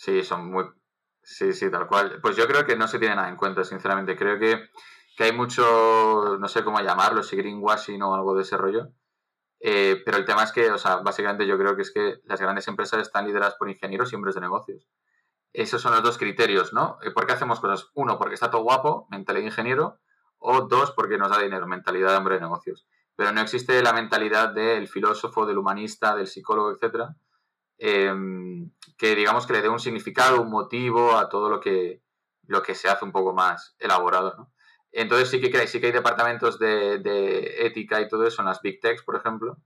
Sí, son muy... Sí, sí, tal cual. Pues yo creo que no se tiene nada en cuenta, sinceramente. Creo que, que hay mucho, no sé cómo llamarlo, si greenwashing o algo de ese rollo. Eh, pero el tema es que, o sea, básicamente yo creo que es que las grandes empresas están lideradas por ingenieros y hombres de negocios. Esos son los dos criterios, ¿no? Eh, ¿Por qué hacemos cosas? Uno, porque está todo guapo, mentalidad de ingeniero, o dos, porque nos da dinero, mentalidad de hombre de negocios. Pero no existe la mentalidad del filósofo, del humanista, del psicólogo, etcétera, em, que digamos que le dé un significado, un motivo a todo lo que, lo que se hace un poco más elaborado. Entonces sí que, sí que hay departamentos de, de, ética y todo eso en las Big Techs, por ejemplo,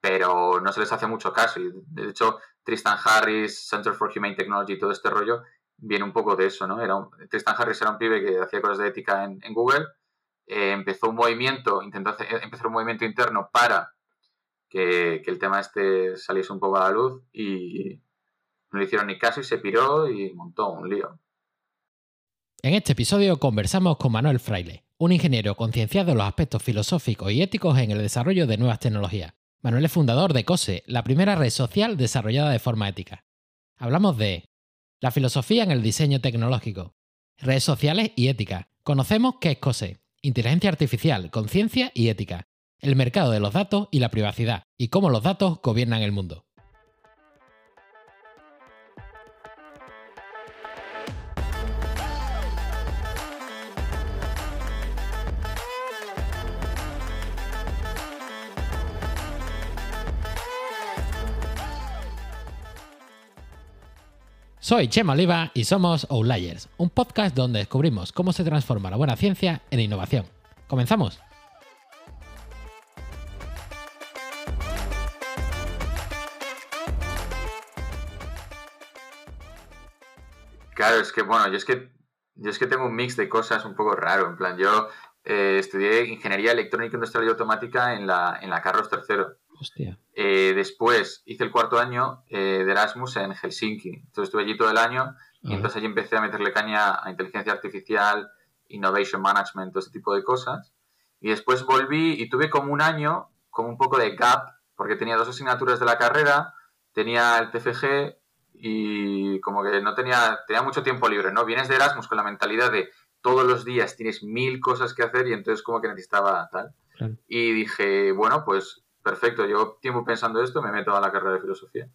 pero no se les hace mucho caso. Y de hecho, Tristan Harris, Center for Humane Technology y todo este rollo viene un poco de eso, ¿no? Era Tristan Harris era un pibe que hacía cosas de ética en, Google, eh, empezó un movimiento, intentó hacer, empezar un movimiento interno para que, el tema este saliese un poco a la luz y no le hicieron ni caso y se piró y montó un lío. En este episodio conversamos con Manuel Fraile, un ingeniero concienciado en los aspectos filosóficos y éticos en el desarrollo de nuevas tecnologías. Manuel es fundador de COSE, la primera red social desarrollada de forma ética. Hablamos de la filosofía en el diseño tecnológico, redes sociales y ética. Conocemos qué es COSE, inteligencia artificial, conciencia y ética, el mercado de los datos y la privacidad, y cómo los datos gobiernan el mundo. Soy Chema Oliva y somos Outliers, un podcast donde descubrimos cómo se transforma la buena ciencia en innovación. ¿Comenzamos? Claro, es que bueno, yo es que yo es que tengo un mix de cosas un poco raro. En plan, yo eh, estudié ingeniería electrónica industrial y automática en la, en la Carlos III. Eh, después hice el cuarto año eh, de Erasmus en Helsinki. Entonces estuve allí todo el año y entonces allí empecé a meterle caña a inteligencia artificial, innovation management, todo ese tipo de cosas. Y después volví y tuve como un año, como un poco de gap, porque tenía dos asignaturas de la carrera, tenía el TFG y como que no tenía, tenía mucho tiempo libre, ¿no? Vienes de Erasmus con la mentalidad de todos los días tienes mil cosas que hacer y entonces como que necesitaba tal. Y dije, bueno, pues perfecto, llevo tiempo pensando esto, me meto a la carrera de filosofía.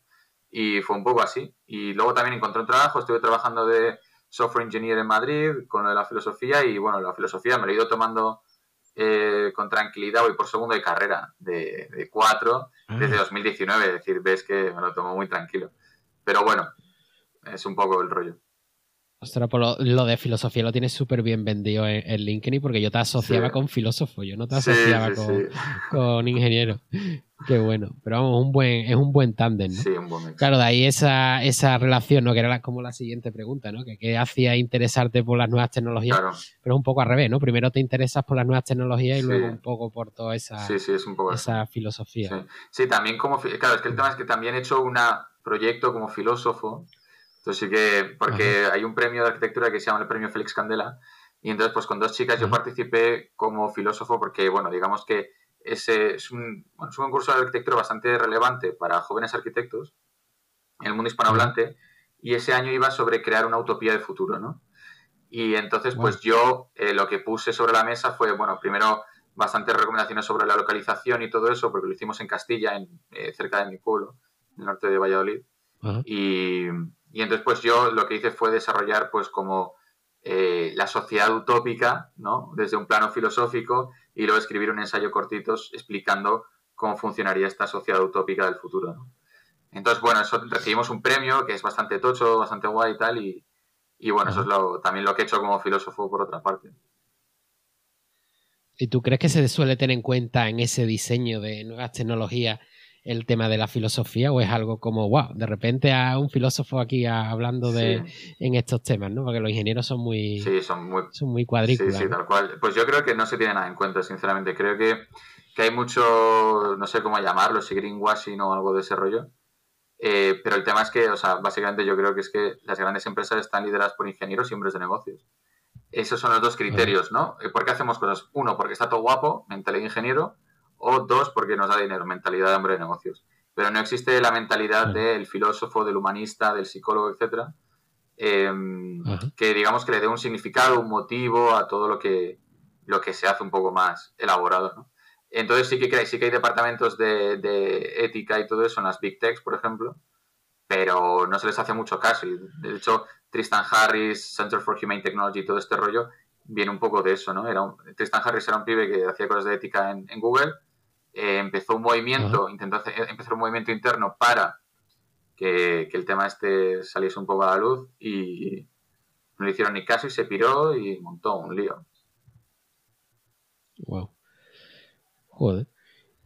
Y fue un poco así. Y luego también encontré un trabajo, estuve trabajando de software engineer en Madrid con lo de la filosofía y bueno, la filosofía me lo he ido tomando eh, con tranquilidad, voy por segundo de carrera de, cuatro desde 2019, ah. es decir, ves que me lo tomo muy tranquilo. Pero bueno, es un poco el rollo. Ostras, por pues lo, de filosofía lo tienes súper bien vendido en, LinkedIn porque yo te asociaba con filósofo, yo no te asociaba con, ingeniero. Qué bueno. Pero vamos, un buen, es un buen tándem, ¿no? Sí, un buen Claro, de ahí esa, esa relación, ¿no? Que era como la siguiente pregunta, ¿no? Que qué hacía interesarte por las nuevas tecnologías. Pero es un poco al revés, ¿no? Primero te interesas por las nuevas tecnologías y luego un poco por toda esa, esa filosofía. Sí. también como... Claro, es que el tema es que también he hecho un proyecto como filósofo entonces sí que, porque hay un premio de arquitectura que se llama el premio Félix Candela, y entonces pues con dos chicas yo participé como filósofo porque, bueno, digamos que ese es un, bueno, es un concurso de arquitectura bastante relevante para jóvenes arquitectos en el mundo hispanohablante, y ese año iba sobre crear una utopía de futuro, ¿no? Y entonces, pues yo eh, lo que puse sobre la mesa fue, bueno, primero bastantes recomendaciones sobre la localización y todo eso, porque lo hicimos en Castilla, en, eh, cerca de mi pueblo, el norte de Valladolid. Y, y entonces, pues yo lo que hice fue desarrollar, pues, como eh, la sociedad utópica, ¿no? Desde un plano filosófico y luego escribir un ensayo cortitos explicando cómo funcionaría esta sociedad utópica del futuro, ¿no? Entonces, bueno, eso recibimos un premio que es bastante tocho, bastante guay y tal, y, y bueno, eso es lo, también lo que he hecho como filósofo por otra parte. ¿Y tú crees que se suele tener en cuenta en ese diseño de nuevas tecnologías el tema de la filosofía o es algo como, wow, de repente a un filósofo aquí hablando de en estos temas, ¿no? Porque los ingenieros son muy, sí, son muy, son muy cuadrículas. Sí, sí, tal cual. Pues yo creo que no se tiene nada en cuenta, sinceramente. Creo que, que hay mucho, no sé cómo llamarlo, si greenwashing o algo de ese rollo. Eh, pero el tema es que, o sea, básicamente yo creo que es que las grandes empresas están lideradas por ingenieros y hombres de negocios. Esos son los dos criterios, ¿no? ¿Por qué hacemos cosas? Uno, porque está todo guapo, mentalidad ingeniero, o dos, porque nos da dinero, mentalidad de hombre de negocios. Pero no existe la mentalidad del filósofo, del humanista, del psicólogo, etcétera, em, que digamos que le dé un significado, un motivo a todo lo que, lo que se hace un poco más elaborado. ¿no? Entonces sí que, sí que hay departamentos de, de, ética y todo eso en las Big Techs, por ejemplo, pero no se les hace mucho caso. Y de hecho, Tristan Harris, Center for Humane Technology y todo este rollo viene un poco de eso, ¿no? Era Tristan Harris era un pibe que hacía cosas de ética en, Google, eh, empezó un movimiento, intentó empezar un movimiento interno para que, que, el tema este saliese un poco a la luz y no le hicieron ni caso y se piró y montó un lío. Wow. Joder.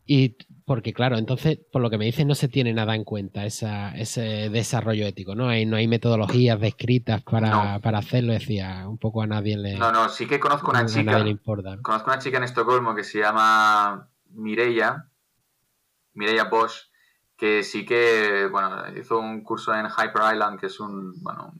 Y porque, claro, entonces, por lo que me dices, no se tiene nada en cuenta esa, ese desarrollo ético, ¿no? Hay, no hay metodologías descritas para, para hacerlo, decía, un poco a nadie le. No, no, sí que conozco una chica. le importa. Conozco una chica en Estocolmo que se llama Mireia, Mireia Bosch, que sí que, bueno, hizo un curso en Hyper Island, que es un, bueno,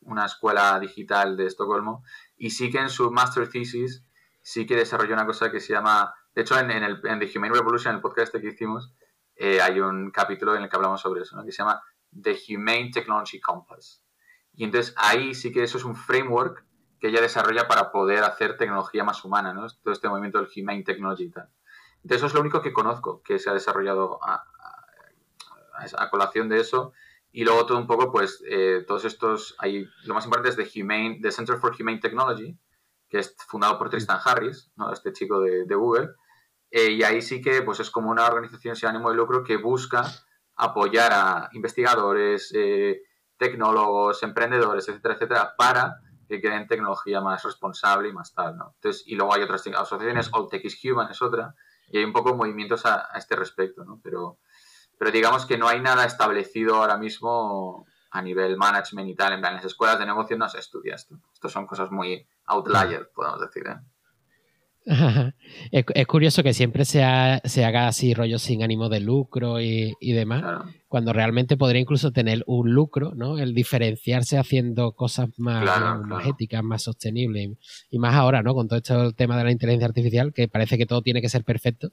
una escuela digital de Estocolmo, y sí que en su master thesis sí que desarrolló una cosa que se llama de hecho, en, el, en The Humane Revolution, el podcast que hicimos, eh, hay un capítulo en el que hablamos sobre eso, ¿no? que se llama The Humane Technology Compass. Y entonces ahí sí que eso es un framework que ella desarrolla para poder hacer tecnología más humana, ¿no? Todo este movimiento del Humane Technology y tal. Entonces eso es lo único que conozco que se ha desarrollado a, colación de eso. Y luego todo un poco, pues, eh, todos estos, hay, lo más importante es The Humane, The Center for Humane Technology, que es fundado por Tristan Harris, ¿no? este chico de, de Google, eh, y ahí sí que pues es como una organización sin ánimo de lucro que busca apoyar a investigadores, eh, tecnólogos, emprendedores, etcétera, etcétera, para que creen tecnología más responsable y más tal, ¿no? Entonces, y luego hay otras asociaciones, All Tech is Human es otra, y hay un poco movimientos a, este respecto, ¿no? Pero, pero digamos que no hay nada establecido ahora mismo a nivel management y tal, en plan, las escuelas de negocio no se estudia esto. Esto son cosas muy outlier, podemos decir, ¿eh? Es, curioso que siempre se, haga así rollo sin ánimo de lucro y, demás, cuando realmente podría incluso tener un lucro, ¿no? El diferenciarse haciendo cosas más, éticas, más sostenibles y, más ahora, ¿no? Con todo esto el tema de la inteligencia artificial, que parece que todo tiene que ser perfecto.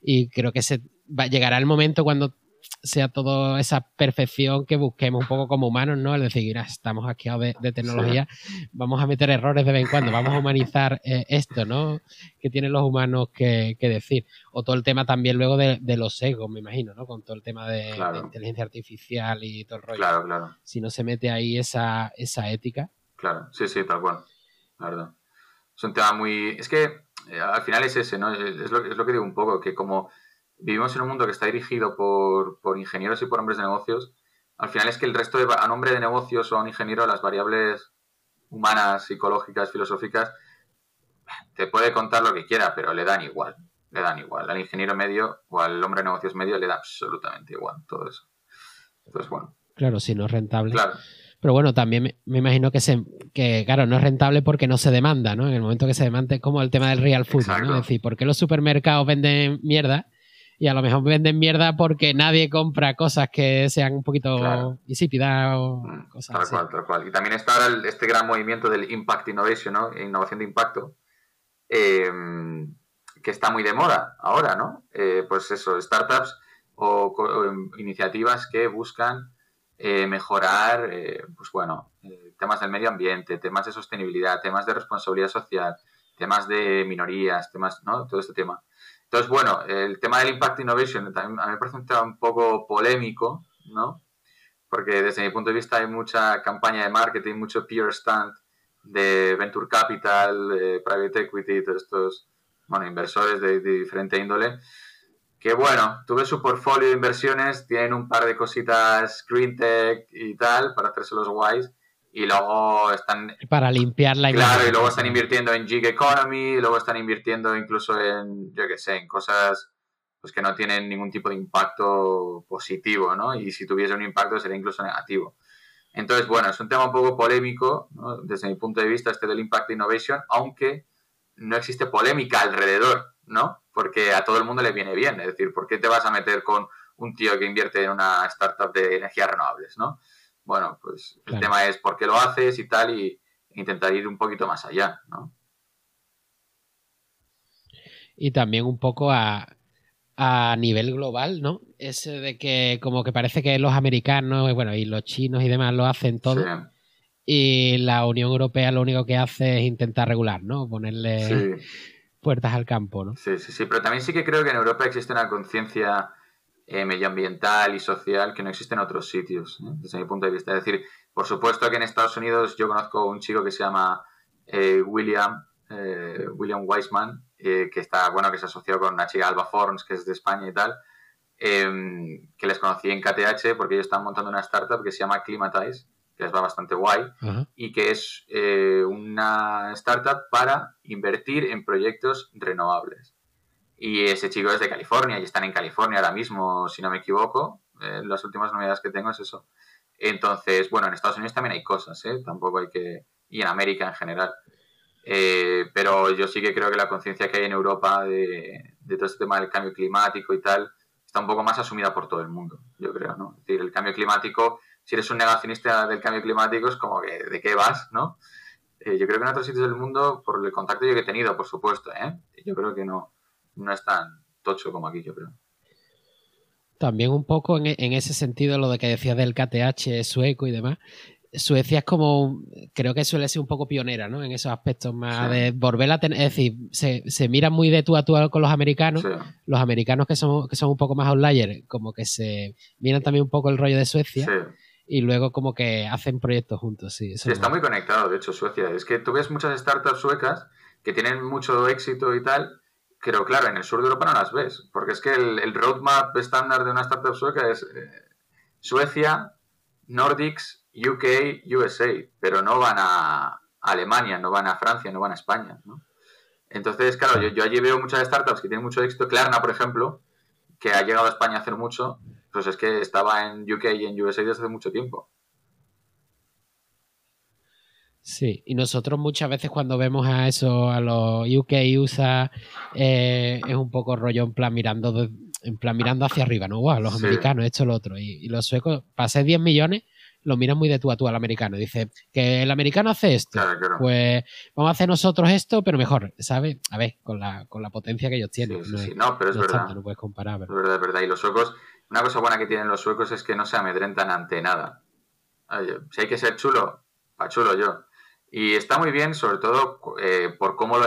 Y creo que se va, llegará el momento cuando sea toda esa perfección que busquemos un poco como humanos, ¿no? Es decir, estamos aquí de, de tecnología, vamos a meter errores de vez en cuando, vamos a humanizar eh, esto, ¿no? Que tienen los humanos que, decir. O todo el tema también luego de, los egos, me imagino, ¿no? Con todo el tema de, inteligencia artificial y todo el rollo. Claro, claro. Si no se mete ahí esa, esa ética. Claro, sí, sí, tal cual. La verdad. Es un tema muy... Es que eh, al final es ese, ¿no? Es lo, es lo que digo un poco, que como vivimos en un mundo que está dirigido por, ingenieros y por hombres de negocios, al final es que el resto de, a nombre de negocios o a un ingeniero, las variables humanas, psicológicas, filosóficas, te puede contar lo que quiera, pero le dan igual. Le dan igual. Al ingeniero medio o al hombre de negocios medio le da absolutamente igual todo eso. Entonces, bueno. Claro, si no es rentable. Claro. Pero bueno, también me, imagino que, se, que, claro, no es rentable porque no se demanda, ¿no? En el momento que se demanda, es como el tema del real food, ¿no? Es decir, ¿por qué los supermercados venden mierda? Y a lo mejor venden mierda porque nadie compra cosas que sean un poquito insípidas o mm, cosas tal cual, tal cual. Y también está este gran movimiento del Impact Innovation, ¿no? Innovación de impacto, em, que está muy de moda ahora, ¿no? Eh, pues eso, startups o, iniciativas que buscan eh, mejorar, eh, pues bueno, temas del medio ambiente, temas de sostenibilidad, temas de responsabilidad social, temas de minorías, temas, ¿no? Todo este tema. Entonces, bueno, el tema del Impact Innovation también a mí me parece un poco polémico, ¿no? Porque desde mi punto de vista hay mucha campaña de marketing, mucho peer stand de Venture Capital, Private Equity, todos estos, bueno, inversores de, diferente índole, que bueno, tuve su portfolio de inversiones, tienen un par de cositas green tech y tal para hacerse los guays, y luego están... Para limpiar la Claro, y luego están invirtiendo en gig economy, y luego están invirtiendo incluso en, yo qué sé, en cosas pues que no tienen ningún tipo de impacto positivo, ¿no? Y si tuviese un impacto sería incluso negativo. Entonces, bueno, es un tema un poco polémico, ¿no? desde mi punto de vista, este del Impact Innovation, aunque no existe polémica alrededor, ¿no? Porque a todo el mundo le viene bien. Es decir, ¿por qué te vas a meter con un tío que invierte en una startup de energías renovables, ¿no? Bueno, pues el tema es por qué lo haces y tal, y intentar ir un poquito más allá, ¿no? Y también un poco a, nivel global, ¿no? Ese de que como que parece que los americanos, bueno, y los chinos y demás lo hacen todo. y la Unión Europea lo único que hace es intentar regular, ¿no? Ponerle puertas al campo, ¿no? Sí, sí, sí, pero también sí que creo que en Europa existe una conciencia eh, medioambiental y social que no existe en otros sitios, ¿eh? desde mi punto de vista. Es decir, por supuesto que en Estados Unidos yo conozco un chico que se llama eh, William, William Weisman, que está, bueno, que se asoció con una chica Alba Forns, que es de España y tal, em, que les conocí en KTH porque ellos están montando una startup que se llama Climatize, que les va bastante guay, y que es una startup para invertir en proyectos renovables. Y ese chico es de California y están en California ahora mismo, si no me equivoco. Eh, las últimas novedades que tengo es eso. Entonces, bueno, en Estados Unidos también hay cosas, ¿eh? Tampoco hay que... Y en América en general. Eh, pero yo sí que creo que la conciencia que hay en Europa de, todo este tema del cambio climático y tal está un poco más asumida por todo el mundo, yo creo, ¿no? Es decir, el cambio climático, si eres un negacionista del cambio climático, es como que, ¿de qué vas, no? Eh, yo creo que en otros sitios del mundo, por el contacto yo que he tenido, por supuesto, ¿eh? Yo creo que no, no es tan tocho como aquí, yo creo. También un poco en, ese sentido lo de que decías del KTH sueco y demás. Suecia es como, creo que suele ser un poco pionera, ¿no? En esos aspectos más de volver a tener, es decir, se, se miran muy de tú a tú con los americanos. Los americanos que son, que son un poco más outliers, como que se miran también un poco el rollo de Suecia. Y luego como que hacen proyectos juntos, sí. sí, está muy conectado, de hecho, Suecia. Es que tú ves muchas startups suecas que tienen mucho éxito y tal, pero claro, en el sur de Europa no las ves, porque es que el, roadmap estándar de una startup sueca es eh, Suecia, Nordics, UK, USA, pero no van a Alemania, no van a Francia, no van a España. Entonces, claro, yo, yo, allí veo muchas startups que tienen mucho éxito. Klarna, por ejemplo, que ha llegado a España a hacer mucho, pues es que estaba en UK y en USA desde hace mucho tiempo. Sí, y nosotros muchas veces cuando vemos a eso, a los UK y USA, eh, es un poco rollo en plan mirando en plan mirando hacia arriba, ¿no? Wow, los americanos, esto, lo otro. Y, los suecos, para ser 10 millones, lo miran muy de tú a tú al americano. Dice que el americano hace esto, pues vamos a hacer nosotros esto, pero mejor, ¿sabes? A ver, con la, con la potencia que ellos tienen. Sí, sí, no, pero es verdad. no puedes comparar. Es verdad, es verdad. Y los suecos, una cosa buena que tienen los suecos es que no se amedrentan ante nada. si hay que ser chulo, pa' chulo yo. Y está muy bien, sobre todo eh, por cómo lo,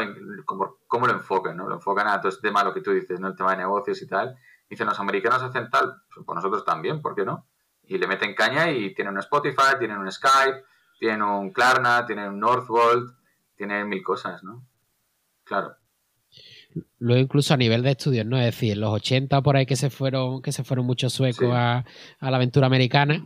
cómo, lo enfocan, ¿no? Lo enfocan a todo este tema, lo que tú dices, ¿no? El tema de negocios y tal. Dicen, los americanos hacen tal, pues nosotros también, ¿por qué no? Y le meten caña y tienen un Spotify, tienen un Skype, tienen un Klarna, tienen un Northvolt, tienen mil cosas, ¿no? Claro. Luego incluso a nivel de estudios, ¿no? Es decir, en los 80 por ahí que se fueron, que se fueron muchos suecos a, a la aventura americana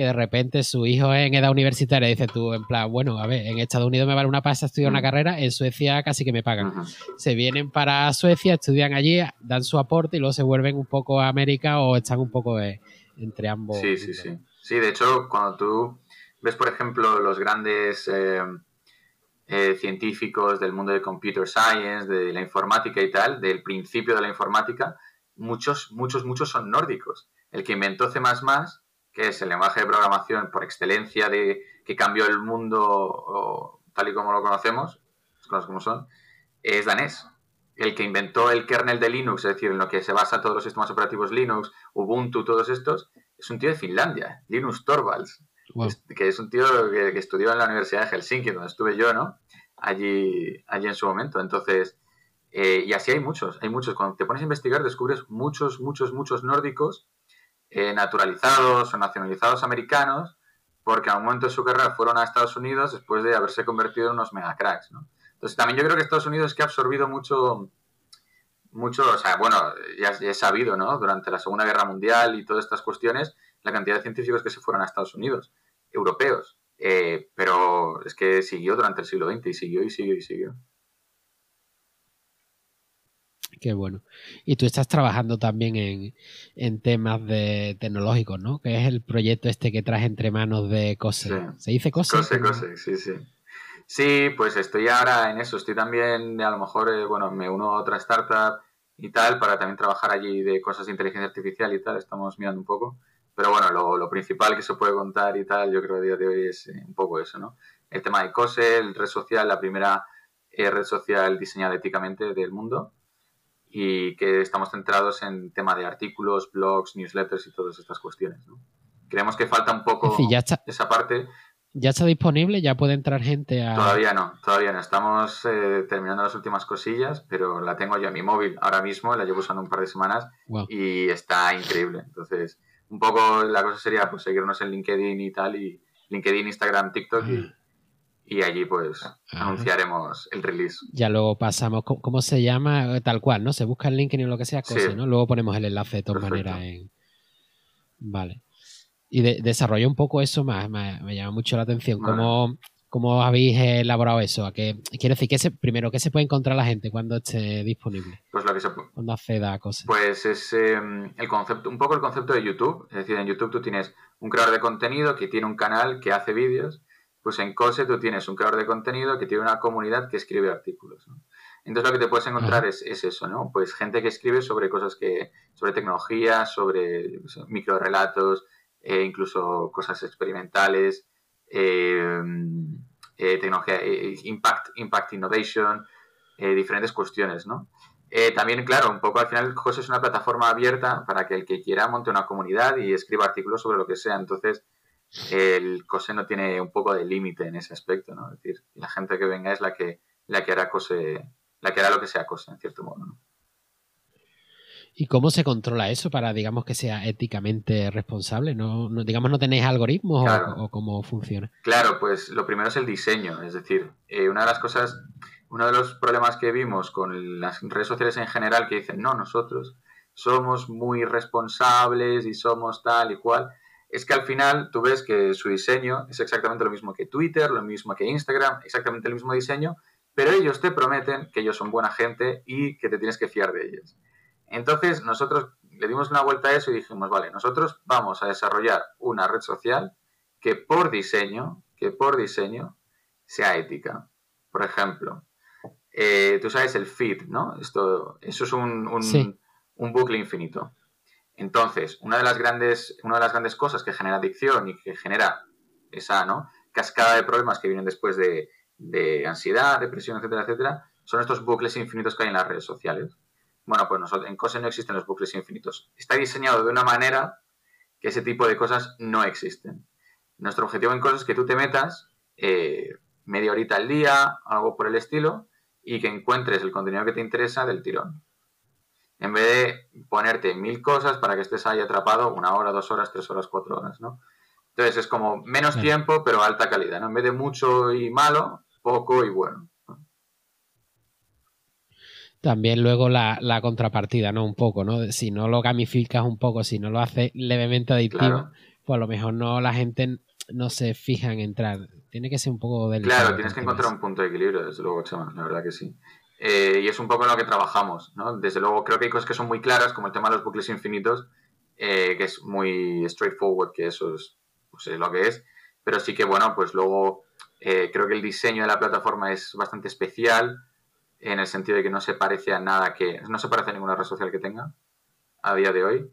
que de repente su hijo es en edad universitaria dice tú, en plan, bueno, a ver, en Estados Unidos me vale una pasta estudiar una mm. carrera, en Suecia casi que me pagan. Se vienen para Suecia, estudian allí, dan su aporte y luego se vuelven un poco a América o están un poco entre ambos. Sí, sí, sí. Sí, de hecho, cuando tú ves, por ejemplo, los grandes eh, eh, científicos del mundo de computer science, de la informática y tal, del principio de la informática, muchos, muchos, muchos son nórdicos. El que inventó C++ que es el lenguaje de programación por excelencia de que cambió el mundo tal y como lo conocemos, las cosas como son, es danés. El que inventó el kernel de Linux, es decir, en lo que se basa todos los sistemas operativos Linux, Ubuntu, todos estos, es un tío de Finlandia, Linus Torvalds, que es un tío que, estudió en la Universidad de Helsinki, donde estuve yo, ¿no? Allí, allí en su momento. Entonces, eh, y así hay muchos, hay muchos. Cuando te pones a investigar, descubres muchos, muchos, muchos nórdicos eh, naturalizados o nacionalizados americanos, porque a un momento de su carrera fueron a Estados Unidos después de haberse convertido en unos mega cracks, ¿no? Entonces también yo creo que Estados Unidos es que ha absorbido mucho, mucho, o sea, bueno, ya, he sabido, ¿no? Durante la Segunda Guerra Mundial y todas estas cuestiones, la cantidad de científicos que se fueron a Estados Unidos, europeos, eh, pero es que siguió durante el siglo XX y siguió y siguió y siguió. Qué bueno. Y tú estás trabajando también en, temas de tecnológicos, ¿no? Que es el proyecto este que traes entre manos de COSE. ¿Se dice COSE? COSE, COSE, sí, sí. Sí, pues estoy ahora en eso. Estoy también, a lo mejor, eh, bueno, me uno a otra startup y tal para también trabajar allí de cosas de inteligencia artificial y tal. Estamos mirando un poco. Pero bueno, lo, principal que se puede contar y tal, yo creo que a día de hoy es eh, un poco eso, ¿no? El tema de COSE, el red social, la primera eh, red social diseñada éticamente del mundo y que estamos centrados en tema de artículos, blogs, newsletters y todas estas cuestiones. Creemos que falta un poco esa parte, ¿Ya está disponible? ¿Ya puede entrar gente a...? Todavía no, todavía no. Estamos eh, terminando las últimas cosillas, pero la tengo yo en mi móvil ahora mismo, la llevo usando un par de semanas y está increíble. Entonces, un poco la cosa sería pues seguirnos en LinkedIn y tal, y LinkedIn, Instagram, TikTok y, allí pues anunciaremos el release. Ya luego pasamos, ¿cómo, se llama? Tal cual, ¿no? Se busca el LinkedIn o lo que sea, cosa, ¿no? Luego ponemos el enlace de todas maneras en... Vale. Y de, desarrolla un poco eso más, me, llama mucho la atención. ¿Cómo, ¿Cómo, habéis elaborado eso? ¿A qué, quiere decir, que se, primero, ¿qué se puede encontrar la gente cuando esté disponible? Pues lo que se Cuando acceda a cosas. Pues es em, el concepto, un poco el concepto de YouTube. Es decir, en YouTube tú tienes un creador de contenido que tiene un canal que hace vídeos. Pues en Cose tú tienes un creador de contenido que tiene una comunidad que escribe artículos. Entonces lo que te puedes encontrar es, eso, ¿no? Pues gente que escribe sobre cosas que, sobre tecnología, sobre micro relatos, eh, incluso cosas experimentales, eh, eh, tecnología, impact, impact innovation, diferentes cuestiones, ¿no? también, claro, un poco al final José es una plataforma abierta para que el que quiera monte una comunidad y escriba artículos sobre lo que sea. Entonces, el COSE no tiene un poco de límite en ese aspecto, ¿no? Es decir, la gente que venga es la que, la que hará COSE, la que hará lo que sea COSE, en cierto modo, ¿no? ¿Y cómo se controla eso para, digamos, que sea éticamente responsable? ¿No, digamos, no tenéis algoritmos o, cómo funciona? Claro, pues lo primero es el diseño. Es decir, eh, una de las cosas, uno de los problemas que vimos con las redes sociales en general que dicen, no, nosotros somos muy responsables y somos tal y cual, es que al final tú ves que su diseño es exactamente lo mismo que Twitter, lo mismo que Instagram, exactamente el mismo diseño, pero ellos te prometen que ellos son buena gente y que te tienes que fiar de ellos. Entonces nosotros le dimos una vuelta a eso y dijimos, vale, nosotros vamos a desarrollar una red social que por diseño, que por diseño sea ética. Por ejemplo, eh, tú sabes el feed, ¿no? Esto, eso es un, un, bucle infinito. Entonces, una de las grandes, una de las grandes cosas que genera adicción y que genera esa ¿no? cascada de problemas que vienen después de, ansiedad, depresión, etcétera, etcétera, son estos bucles infinitos que hay en las redes sociales. Bueno, pues nosotros, en COSE no existen los bucles infinitos. Está diseñado de una manera que ese tipo de cosas no existen. Nuestro objetivo en COSE es que tú te metas eh, media horita al día, algo por el estilo, y que encuentres el contenido que te interesa del tirón. En vez de ponerte mil cosas para que estés ahí atrapado una hora, dos horas, tres horas, cuatro horas, ¿no? Entonces es como menos tiempo, pero alta calidad, ¿no? En vez de mucho y malo, poco y bueno. También luego la, contrapartida, ¿no? Un poco, ¿no? Si no lo gamificas un poco, si no lo haces levemente adictivo, pues a lo mejor no la gente no se fija en entrar. Tiene que ser un poco del. Claro, tienes que encontrar un punto de equilibrio, desde luego, Chema, la verdad que sí. Eh, y es un poco en lo que trabajamos, ¿no? Desde luego creo que hay cosas que son muy claras, como el tema de los bucles infinitos, eh, que es muy straightforward, que eso es, pues, lo que es. Pero sí que, bueno, pues luego eh, creo que el diseño de la plataforma es bastante especial en el sentido de que no se parece a nada que, no se parece a ninguna red social que tenga a día de hoy.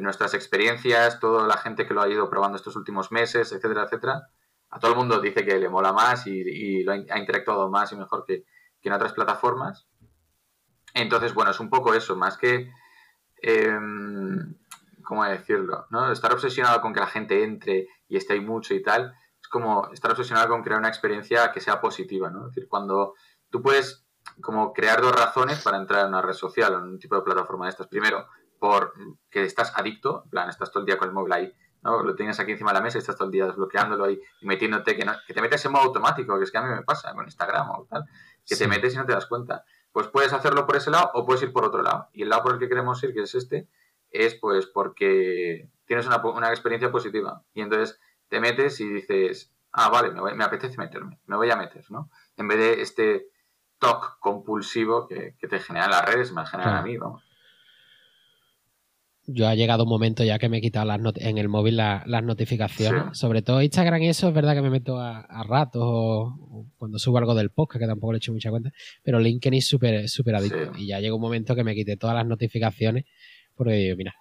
Nuestras experiencias, toda la gente que lo ha ido probando estos últimos meses, etcétera, etcétera, a todo el mundo dice que le mola más y, lo ha, interactuado más y mejor que, en otras plataformas. Entonces, bueno, es un poco eso, más que, em, ¿cómo decirlo? ¿no? Estar obsesionado con que la gente entre y esté ahí mucho y tal, es como estar obsesionado con crear una experiencia que sea positiva, ¿no? Es decir, cuando tú puedes como crear dos razones para entrar en una red social o en un tipo de plataforma de estas. Primero, por que estás adicto, en plan, estás todo el día con el móvil ahí, ¿no? Lo tienes aquí encima de la mesa y estás todo el día desbloqueándolo ahí y metiéndote, que, que te metes en modo automático, que es que a mí me pasa con Instagram o tal, que te metes y no te das cuenta. Pues puedes hacerlo por ese lado o puedes ir por otro lado. Y el lado por el que queremos ir, que es este, es pues porque tienes una, una experiencia positiva. Y entonces te metes y dices, ah, vale, me, me apetece meterme, me voy a meter, ¿no? En vez de este TOC compulsivo que, te generan las redes, me generan a mí, vamos. Yo ha llegado un momento ya que me he quitado las en el móvil las notificaciones. Sobre todo Instagram y eso es verdad que me meto a, ratos o, cuando subo algo del podcast, que tampoco le he hecho mucha cuenta. Pero LinkedIn es súper super adicto. Y ya llega un momento que me quité todas las notificaciones. Porque mira.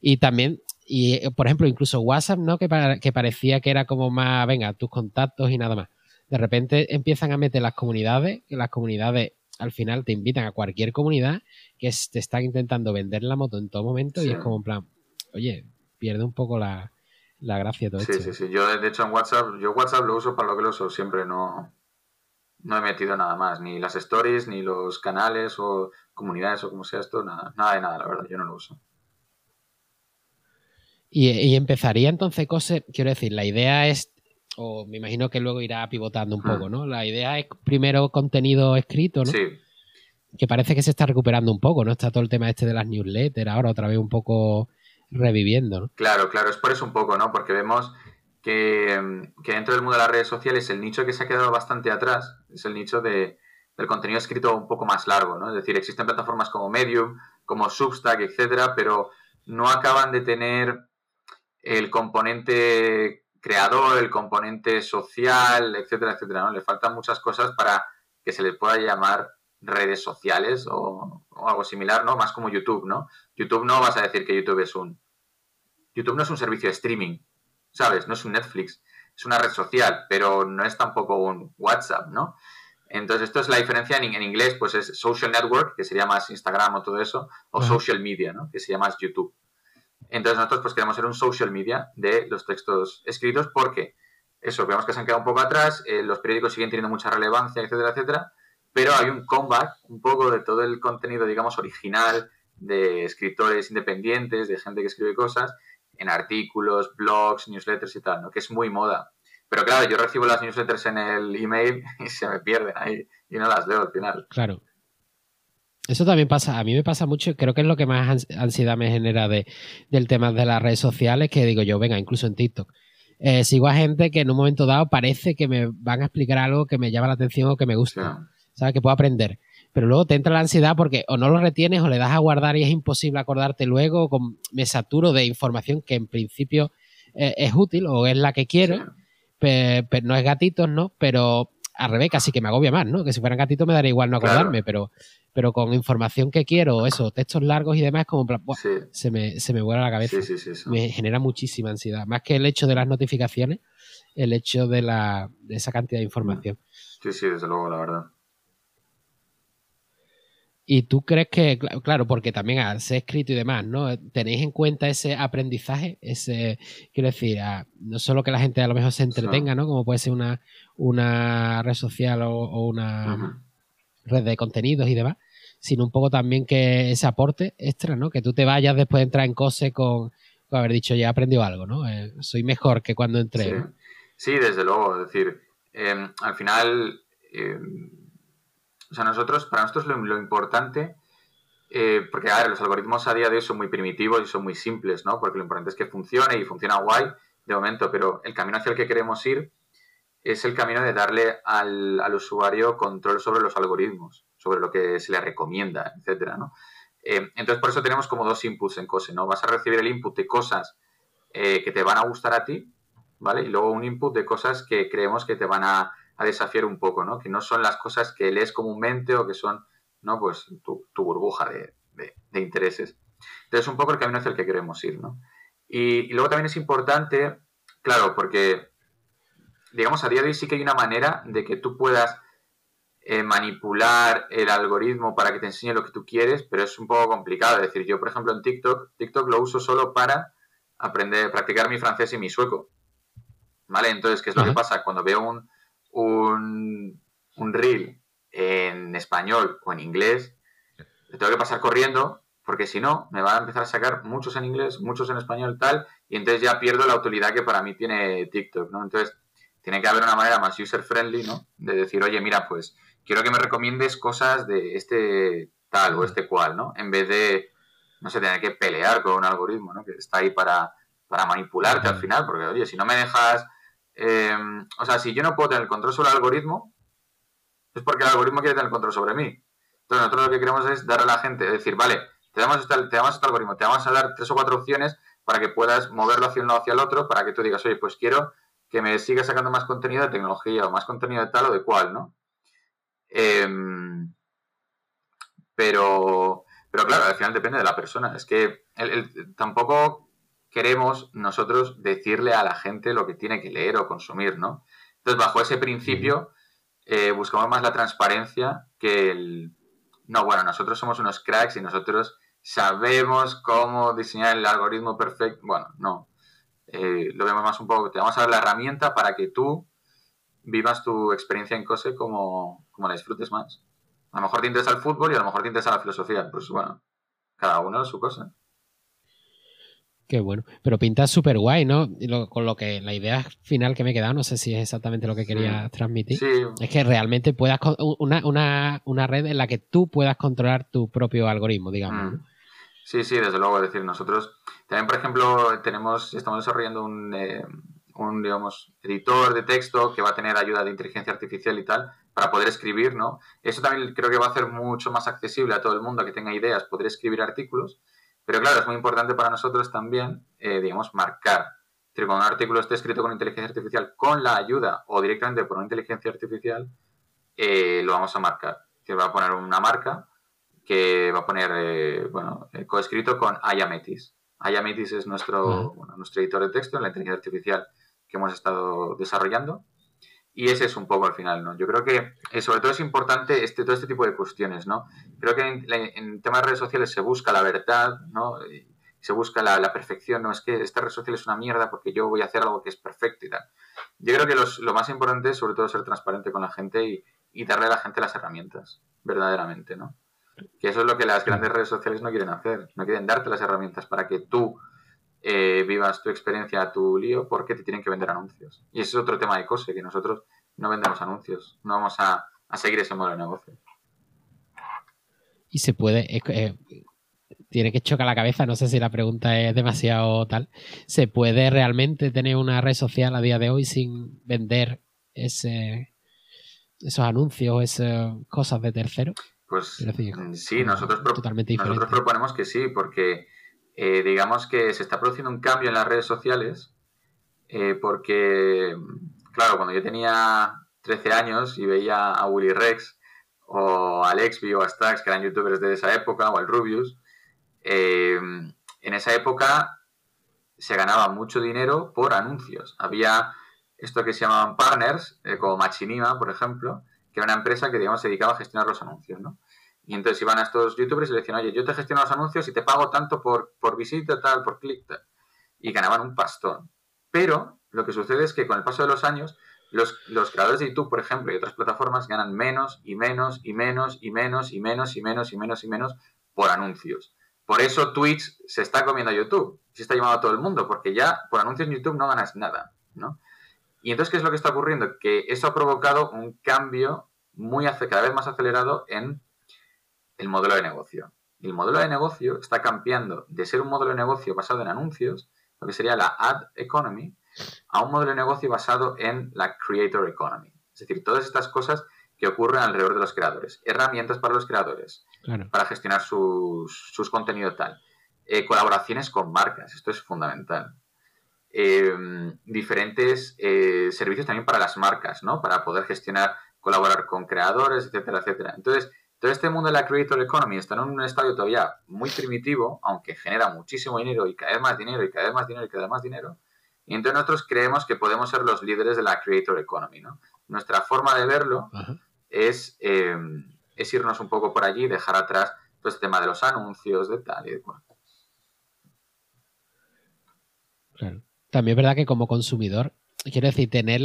Y también, y por ejemplo, incluso WhatsApp, ¿no? Que, que parecía que era como más, venga, tus contactos y nada más de repente empiezan a meter las comunidades, que las comunidades al final te invitan a cualquier comunidad que te están intentando vender la moto en todo momento y es como en plan, oye, pierde un poco la, la gracia todo Sí, esto. sí, sí. Yo, de hecho, en WhatsApp, yo WhatsApp lo uso para lo que lo uso siempre, no, no he metido nada más, ni las stories, ni los canales o comunidades o como sea esto, nada, nada de nada, la verdad, yo no lo uso. Y, y empezaría entonces cosas, quiero decir, la idea es, o me imagino que luego irá pivotando un Hmm. poco, ¿no? La idea es primero contenido escrito, ¿no? Sí, Que parece que se está recuperando un poco, ¿no? Está todo el tema este de las newsletters, ahora otra vez un poco reviviendo, ¿no? claro, claro, es por eso un poco, ¿no? Porque vemos que, que dentro del mundo de las redes sociales el nicho que se ha quedado bastante atrás es el nicho de, del contenido escrito un poco más largo, ¿no? Es decir, existen plataformas como Medium, como Substack, etcétera, pero no acaban de tener el componente creador, el componente social, etcétera, etcétera, ¿no? Le faltan muchas cosas para que se les pueda llamar redes sociales o, o algo similar, ¿no? Más como YouTube, ¿no? YouTube no vas a decir que YouTube es un... YouTube no es un servicio de streaming, ¿sabes? No es un Netflix, es una red social, pero no es tampoco un WhatsApp, ¿no? Entonces, esto es la diferencia en, en inglés, pues es social network, que sería más Instagram o todo eso, o social media, ¿no? Que sería más YouTube. Entonces, nosotros pues queremos ser un social media de los textos escritos porque eso, vemos que se han quedado un poco atrás, eh, los periódicos siguen teniendo mucha relevancia, etcétera, etcétera, pero hay un comeback un poco de todo el contenido, digamos, original de escritores independientes, de gente que escribe cosas, en artículos, blogs, newsletters y tal, ¿no? Que es muy moda. Pero claro, yo recibo las newsletters en el email y se me pierden ahí y no las leo al final. Claro. Eso también pasa, a mí me pasa mucho, creo que es lo que más ans- ansiedad me genera de, del tema de las redes sociales, que digo yo, venga, incluso en TikTok. Eh, sigo a gente que en un momento dado parece que me van a explicar algo que me llama la atención o que me gusta, sea, ¿sabes? Que puedo aprender. Pero luego te entra la ansiedad porque o no lo retienes o le das a guardar y es imposible acordarte luego, con- me saturo de información que en principio eh, es útil o es la que quiero, sí. pe- pe- no es gatitos, ¿no? Pero al revés, casi que me agobia más, ¿no? Que si fueran gatitos me daría igual no Claro. acordarme, pero, pero con información que quiero, eso, textos largos y demás, como se me, se me vuela la cabeza. sí, sí. Me genera muchísima ansiedad. Más que el hecho de las notificaciones, el hecho de, la, de esa cantidad de información. Sí, sí, desde luego, la verdad. Y tú crees que, cl- claro, porque también al ser escrito y demás, ¿no? ¿Tenéis en cuenta ese aprendizaje? Ese, quiero decir, a- no solo que la gente a lo mejor se entretenga, ¿no? Como puede ser una, una red social o, o una. Red de contenidos y demás, sino un poco también que ese aporte extra, ¿no? Que tú te vayas después de entrar en COSE con, con haber dicho, ya he aprendido algo, ¿no? Eh, soy mejor que cuando entré. Sí. desde luego. Es decir, eh, al final, eh, o sea, nosotros, para nosotros lo, importante, eh, porque los algoritmos a día de hoy son muy primitivos y son muy simples, ¿no? Porque lo importante es que funcione y funciona guay de momento, pero el camino hacia el que queremos ir es el camino de darle al, al usuario control sobre los algoritmos, sobre lo que se le recomienda, etcétera, ¿no? Eh, entonces, por eso tenemos como dos inputs en COSE, ¿no? Vas a recibir el input de cosas eh, que te van a gustar a ti, ¿vale? Y luego un input de cosas que creemos que te van a, desafiar un poco, ¿no? Que no son las cosas que lees comúnmente o que son, ¿no? Pues tu, burbuja de intereses. Entonces, un poco el camino hacia el que queremos ir, ¿no? Y, y luego también es importante, claro, porque, digamos, a día de hoy sí que hay una manera de que tú puedas eh, manipular el algoritmo para que te enseñe lo que tú quieres, pero es un poco complicado. Es decir, yo, por ejemplo, en TikTok, TikTok lo uso solo para aprender, practicar mi francés y mi sueco. ¿Vale? Entonces, ¿qué es lo que pasa? Cuando veo un, un, un reel en español o en inglés, le tengo que pasar corriendo, porque si no, me va a empezar a sacar muchos en inglés, muchos en español, tal, y entonces ya pierdo la utilidad que para mí tiene TikTok, ¿no? Entonces, tiene que haber una manera más user-friendly, ¿no? De decir, oye, mira, pues quiero que me recomiendes cosas de este tal o este cual, ¿no? En vez de, no sé, tener que pelear con un algoritmo, ¿no? Que está ahí para, para manipularte al final, porque, oye, si no me dejas... eh, o sea, si yo no puedo tener el control sobre el algoritmo, es porque el algoritmo quiere tener el control sobre mí. Entonces, nosotros lo que queremos es darle a la gente, decir, vale, te damos, este, te damos este algoritmo, te vamos a dar tres o cuatro opciones para que puedas moverlo hacia un lado hacia el otro, para que tú digas, oye, pues quiero que me siga sacando más contenido de tecnología o más contenido de tal o de cual, ¿no? Em, pero, pero claro, al final depende de la persona. Es que el- tampoco queremos nosotros decirle a la gente lo que tiene que leer o consumir, ¿no? Entonces, bajo ese principio, eh, buscamos más la transparencia que el... No, bueno, nosotros somos unos cracks y nosotros sabemos cómo diseñar el algoritmo perfecto. Bueno, no. Eh, lo vemos más un poco, te vamos a dar la herramienta para que tú vivas tu experiencia en COSE como, como la disfrutes más. A lo mejor te interesa el fútbol y a lo mejor te interesa la filosofía. Pues bueno, cada uno su cosa. Qué bueno. Pero pinta súper guay, ¿no? con lo que la idea final que me he quedado, no sé si es exactamente lo que quería transmitir. Es que realmente puedas una, una, una, red en la que tú puedas controlar tu propio algoritmo, digamos. Mm. Sí, sí, desde luego. Es decir, nosotros también, por ejemplo, tenemos, estamos desarrollando un, eh, un, digamos, editor de texto que va a tener ayuda de inteligencia artificial y tal para poder escribir, ¿no? Eso también creo que va a hacer mucho más accesible a todo el mundo que tenga ideas poder escribir artículos. Pero claro, es muy importante para nosotros también, eh, digamos, marcar. Decir, cuando un artículo esté escrito con inteligencia artificial con la ayuda o directamente por una inteligencia artificial, eh, lo vamos a marcar. Que va a poner una marca que va a poner, bueno, coescrito con Ayametis. Ayametis es nuestro, nuestro editor de texto, la inteligencia artificial que hemos estado desarrollando. Y ese es un poco al final, ¿no? Yo creo que eh, sobre todo es importante este, todo este tipo de cuestiones, ¿no? Creo que en, en temas de redes sociales se busca la verdad, ¿no? se busca la, perfección, no es que esta red social es una mierda porque yo voy a hacer algo que es perfecto y tal. Yo creo que lo más importante es sobre todo ser transparente con la gente y, y, darle a la gente las herramientas, verdaderamente, ¿no? Que eso es lo que las grandes redes sociales no quieren hacer, no quieren darte las herramientas para que tú eh, vivas tu experiencia a tu lío porque te tienen que vender anuncios. Y ese es otro tema de cose, que nosotros no vendemos anuncios, no vamos a, seguir ese modelo de negocio. Y se puede, eh, tiene que chocar la cabeza, no sé si la pregunta es demasiado tal, ¿se puede realmente tener una red social a día de hoy sin vender esos anuncios, esas cosas de tercero? Pues sí, nosotros, nosotros proponemos que sí, porque eh, digamos que se está produciendo un cambio en las redes sociales eh, porque, claro, cuando yo tenía 13 años y veía a Willy Rex o a Alexby o a Stax, que eran youtubers de esa época, o al Rubius, eh, en esa época se ganaba mucho dinero por anuncios. Había esto que se llamaban partners, como Machinima, por ejemplo, que era una empresa que, digamos, se dedicaba a gestionar los anuncios, ¿no? Y entonces iban a estos youtubers y le decían, oye, yo te gestiono los anuncios y te pago tanto por, por visita, tal, por clic, tal. Y ganaban un pastón. Pero lo que sucede es que con el paso de los años, los, creadores de YouTube, por ejemplo, y otras plataformas ganan menos y menos y menos y menos y menos y menos y menos y menos por anuncios. Por eso Twitch se está comiendo a YouTube. Se está llamando a todo el mundo, porque ya por anuncios en YouTube no ganas nada, ¿no? Y entonces, ¿qué es lo que está ocurriendo? Que eso ha provocado un cambio muy cada vez más acelerado en el modelo de negocio. el modelo de negocio está cambiando de ser un modelo de negocio basado en anuncios, lo que sería la ad economy, a un modelo de negocio basado en la creator economy. Es decir, todas estas cosas que ocurren alrededor de los creadores. Herramientas para los creadores, para gestionar sus, contenidos tal. Eh, colaboraciones con marcas, esto es fundamental. Eh, diferentes eh, servicios también para las marcas, ¿no? Para poder gestionar, colaborar con creadores, etcétera, etcétera. Entonces, todo este mundo de la creator economy está en un estadio todavía muy primitivo, aunque genera muchísimo dinero y cada vez más dinero y cada vez más dinero y cada vez más dinero. Y entonces nosotros creemos que podemos ser los líderes de la creator economy, ¿no? Nuestra forma de verlo es, eh, es irnos un poco por allí, dejar atrás todo este tema de los anuncios, de tal y de cual. Claro. También es verdad que como consumidor quiero decir, tener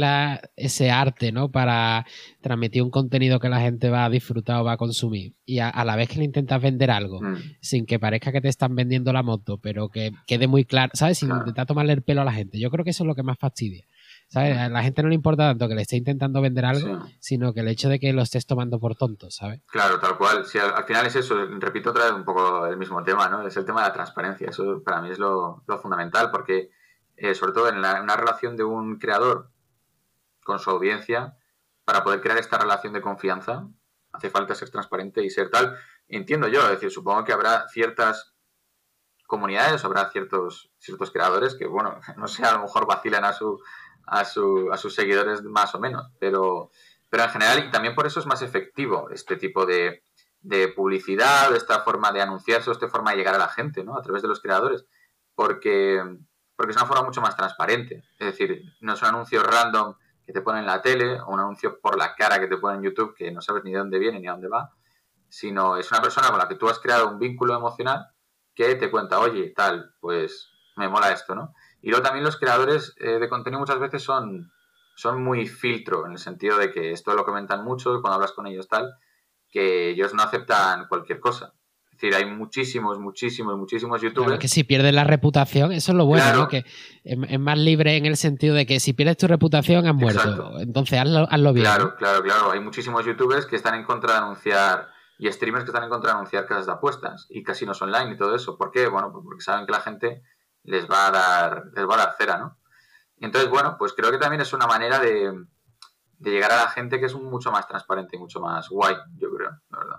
ese arte, ¿no? Para transmitir un contenido que la gente va a disfrutar o va a consumir. Y a, la vez que le intentas vender algo, mm. sin que parezca que te están vendiendo la moto, pero que quede muy claro, ¿sabes? Sin intentar tomarle el pelo a la gente. Yo creo que eso es lo que más fastidia. ¿Sabes? A la gente no le importa tanto que le esté intentando vender algo, sino que el hecho de que lo estés tomando por tonto, ¿sabes? Claro, tal cual. Si al, final es eso, repito otra vez un poco el mismo tema, ¿no? Es el tema de la transparencia. Eso para mí es lo, lo fundamental, porque eh, sobre todo en una relación de un creador con su audiencia, para poder crear esta relación de confianza, hace falta ser transparente y ser tal. Entiendo yo, es decir, supongo que habrá ciertas comunidades, habrá ciertos, ciertos creadores que, bueno, no sé, a lo mejor vacilan a, su, a, su, a sus seguidores más o menos, pero, pero en general, y también por eso es más efectivo este tipo de, de publicidad, esta forma de anunciarse, esta forma de llegar a la gente, ¿no? A través de los creadores, porque porque es una forma mucho más transparente. Es decir, no es un anuncio random que te pone en la tele o un anuncio por la cara que te pone en YouTube que no sabes ni de dónde viene ni a dónde va, sino es una persona con la que tú has creado un vínculo emocional que te cuenta, oye, tal, pues me mola esto, ¿no? Y luego también los creadores eh, de contenido muchas veces son, son muy filtro, en el sentido de que esto lo comentan mucho cuando hablas con ellos tal, que ellos no aceptan cualquier cosa. Es decir, hay muchísimos, muchísimos, muchísimos youtubers. que si pierdes la reputación, eso es lo bueno, ¿no? Que es, más libre en el sentido de que si pierdes tu reputación has muerto. Entonces hazlo, hazlo bien. Claro, claro, claro. Hay muchísimos youtubers que están en contra de anunciar y streamers que están en contra de anunciar casas de apuestas y casinos online y todo eso. ¿Por qué? Bueno, pues porque saben que la gente les va a dar, les va a dar cera, ¿no? Entonces, bueno, pues creo que también es una manera de, de llegar a la gente que es mucho más transparente y mucho más guay, yo creo, la verdad.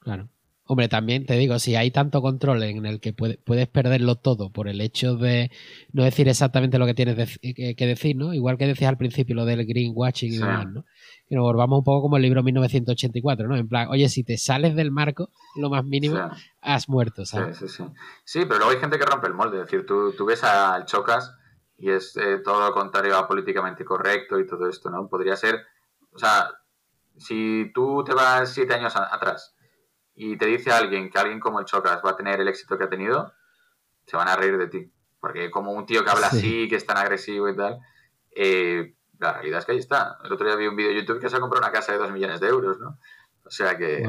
Claro. Hombre, también te digo, si hay tanto control en el que puedes perderlo todo por el hecho de no decir exactamente lo que tienes que decir, ¿no? Igual que decías al principio lo del greenwashing y demás, ¿no? Que nos volvamos un poco como el libro 1984, ¿no? En plan, oye, si te sales del marco, lo más mínimo, has muerto, ¿sabes? Sí, sí, sí. Sí, pero luego hay gente que rompe el molde. Es decir, tú, tú ves al Chocas y es eh, todo lo contrario a políticamente correcto y todo esto, ¿no? Podría ser, o sea, si tú te vas siete años atrás y te dice alguien que alguien como el Chocas va a tener el éxito que ha tenido, se van a reír de ti. Porque como un tío que habla así, que es tan agresivo y tal, eh, la realidad es que ahí está. El otro día vi un vídeo de YouTube que se ha comprado una casa de dos millones de euros, ¿no? O sea que,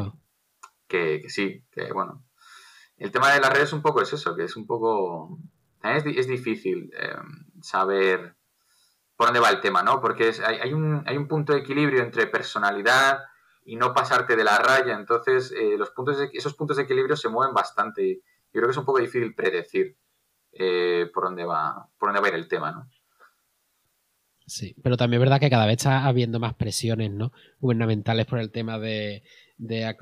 que, sí, que bueno. El tema de las redes un poco es eso, que es un poco... Es, es difícil eh, saber por dónde va el tema, ¿no? Porque hay, hay, un, hay un punto de equilibrio entre personalidad, y no pasarte de la raya. Entonces, eh, los puntos esos puntos de equilibrio se mueven bastante. Yo creo que es un poco difícil predecir eh, por, dónde va, por dónde va a ir el tema, ¿no? Sí, pero también es verdad que cada vez está habiendo más presiones ¿no? gubernamentales por el tema de,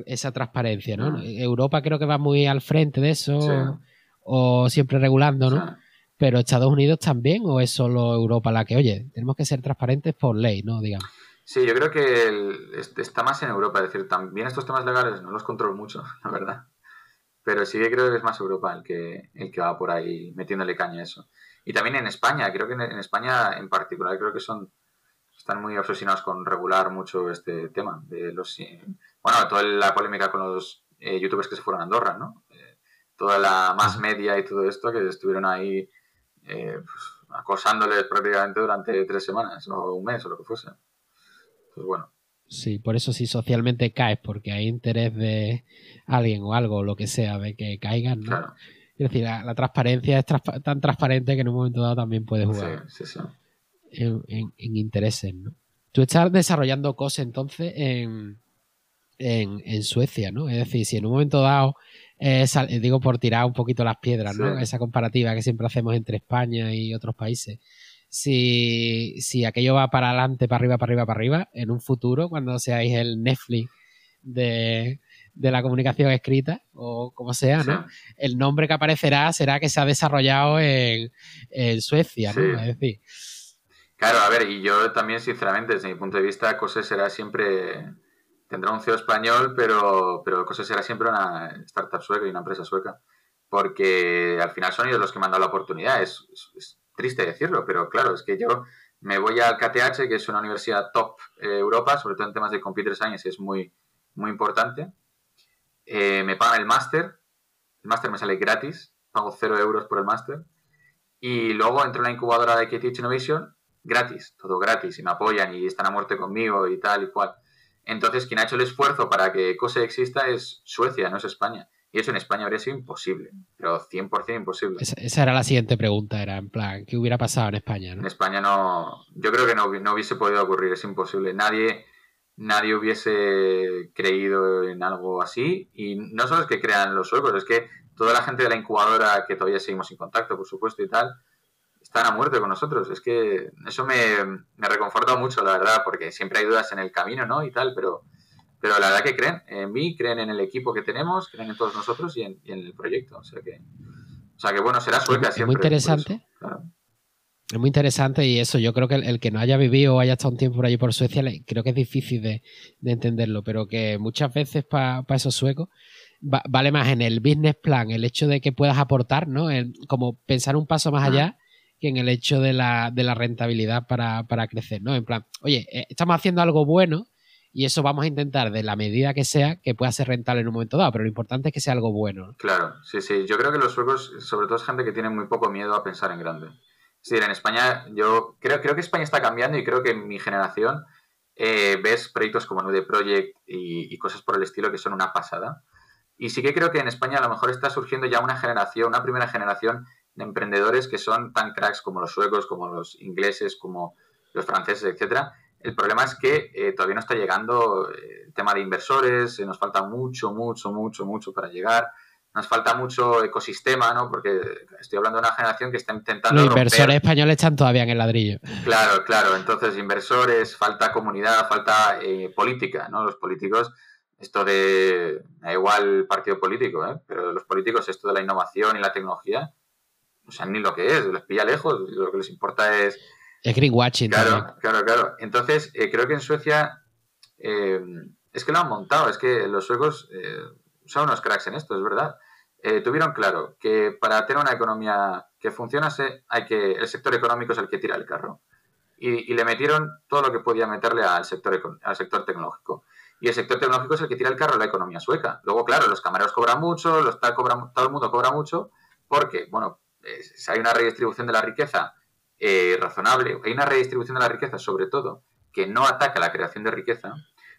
esa transparencia. ¿no? Mm. Europa creo que va muy al frente de eso o siempre regulando, ¿no? Pero Estados Unidos también o es solo Europa la que, oye, tenemos que ser transparentes por ley, ¿no? Digamos. Sí, yo creo que está más en Europa, es decir, también estos temas legales no los controlo mucho, la verdad. Pero sí que creo que es más Europa el que, el que va por ahí metiéndole caña a eso. Y también en España, creo que en, España en particular, creo que son están muy obsesionados con regular mucho este tema. De los, bueno, toda la polémica con los eh, youtubers que se fueron a Andorra, ¿no? Eh, toda la más media y todo esto que estuvieron ahí eh, pues, acosándoles prácticamente durante tres semanas o un mes o lo que fuese. Pues bueno. Sí, por eso si socialmente caes porque hay interés de alguien o algo, o lo que sea, de que caigan, ¿no? Es decir, la, transparencia es tan transparente que en un momento dado también puedes jugar En, intereses, ¿no? Tú estás desarrollando cosas entonces en, en, Suecia, ¿no? Es decir, si en un momento dado, eh, digo por tirar un poquito las piedras, ¿no? Esa comparativa que siempre hacemos entre España y otros países si, si aquello va para adelante, para arriba, para arriba, para arriba, en un futuro, cuando seáis el Netflix de, la comunicación escrita o como sea, ¿no? El nombre que aparecerá será que se ha desarrollado en, Suecia, ¿no? Es decir. Claro, a ver, y yo también, sinceramente, desde mi punto de vista, COSE será siempre. Tendrá un CEO español, pero, pero COSE será siempre una startup sueca y una empresa sueca. Porque al final son ellos los que me han dado la oportunidad. es, triste decirlo, pero claro, es que yo me voy al KTH, que es una universidad top eh, Europa, sobre todo en temas de computer science, es muy, muy importante. Eh, me pagan el máster, el máster me sale gratis, pago cero euros por el máster. Y luego entro en la incubadora de KTH Innovation, gratis, todo gratis, y me apoyan y están a muerte conmigo y tal y cual. Entonces, quien ha hecho el esfuerzo para que COSE exista es Suecia, no es España. Y eso en España habría sido imposible, pero 100% imposible. Esa, era la siguiente pregunta, era en plan, ¿qué hubiera pasado en España? En España no, yo creo que no, no hubiese podido ocurrir, es imposible. Nadie, nadie hubiese creído en algo así. Y no solo es que crean los suecos, es que toda la gente de la incubadora, que todavía seguimos en contacto, por supuesto, y tal, están a muerte con nosotros. Es que eso me, me reconforta mucho, la verdad, porque siempre hay dudas en el camino, ¿no? Y tal, pero pero la verdad que creen en mí, creen en el equipo que tenemos, creen en todos nosotros y en, el proyecto. O sea que, o sea que bueno, será sueca siempre. Es muy interesante. Es muy interesante y eso, yo creo que el, que no haya vivido o haya estado un tiempo por allí por Suecia, creo que es difícil de, entenderlo, pero que muchas veces para esos suecos vale más en el business plan el hecho de que puedas aportar, ¿no? como pensar un paso más allá que en el hecho de la, de la rentabilidad para, para, crecer, ¿no? En plan, oye, eh, estamos haciendo algo bueno, y eso vamos a intentar de la medida que sea que pueda ser rentable en un momento dado, pero lo importante es que sea algo bueno. Claro, sí, sí. Yo creo que los suecos, sobre todo es gente que tiene muy poco miedo a pensar en grande. Es en España, yo creo, creo que España está cambiando y creo que mi generación eh, ves proyectos como Nude Project y, cosas por el estilo que son una pasada. Y sí que creo que en España a lo mejor está surgiendo ya una generación, una primera generación de emprendedores que son tan cracks como los suecos, como los ingleses, como los franceses, etcétera, el problema es que eh, todavía no está llegando eh, el tema de inversores, eh, nos falta mucho, mucho, mucho, mucho para llegar. Nos falta mucho ecosistema, ¿no? Porque estoy hablando de una generación que está intentando. Los inversores españoles están todavía en el ladrillo. Claro, claro. Entonces, inversores, falta comunidad, falta política, ¿no? Los políticos, esto de. Da igual partido político, ¿eh? Pero los políticos, esto de la innovación y la tecnología, no saben ni lo que es, les pilla lejos. Lo que les importa es es greenwashing. Claro, claro, claro. Entonces, eh, creo que en Suecia eh, es que lo han montado, es que los suecos eh, son unos cracks en esto, es verdad. tuvieron claro que para tener una economía que funcionase, hay que el sector económico es el que tira el carro. Y, le metieron todo lo que podía meterle al sector, al sector tecnológico. Y el sector tecnológico es el que tira el carro a la economía sueca. Luego, claro, los camareros cobran mucho, los tal cobran, todo el mundo cobra mucho, porque, bueno, si hay una redistribución de la riqueza eh, razonable, hay una redistribución de la riqueza, sobre todo, que no ataca la creación de riqueza,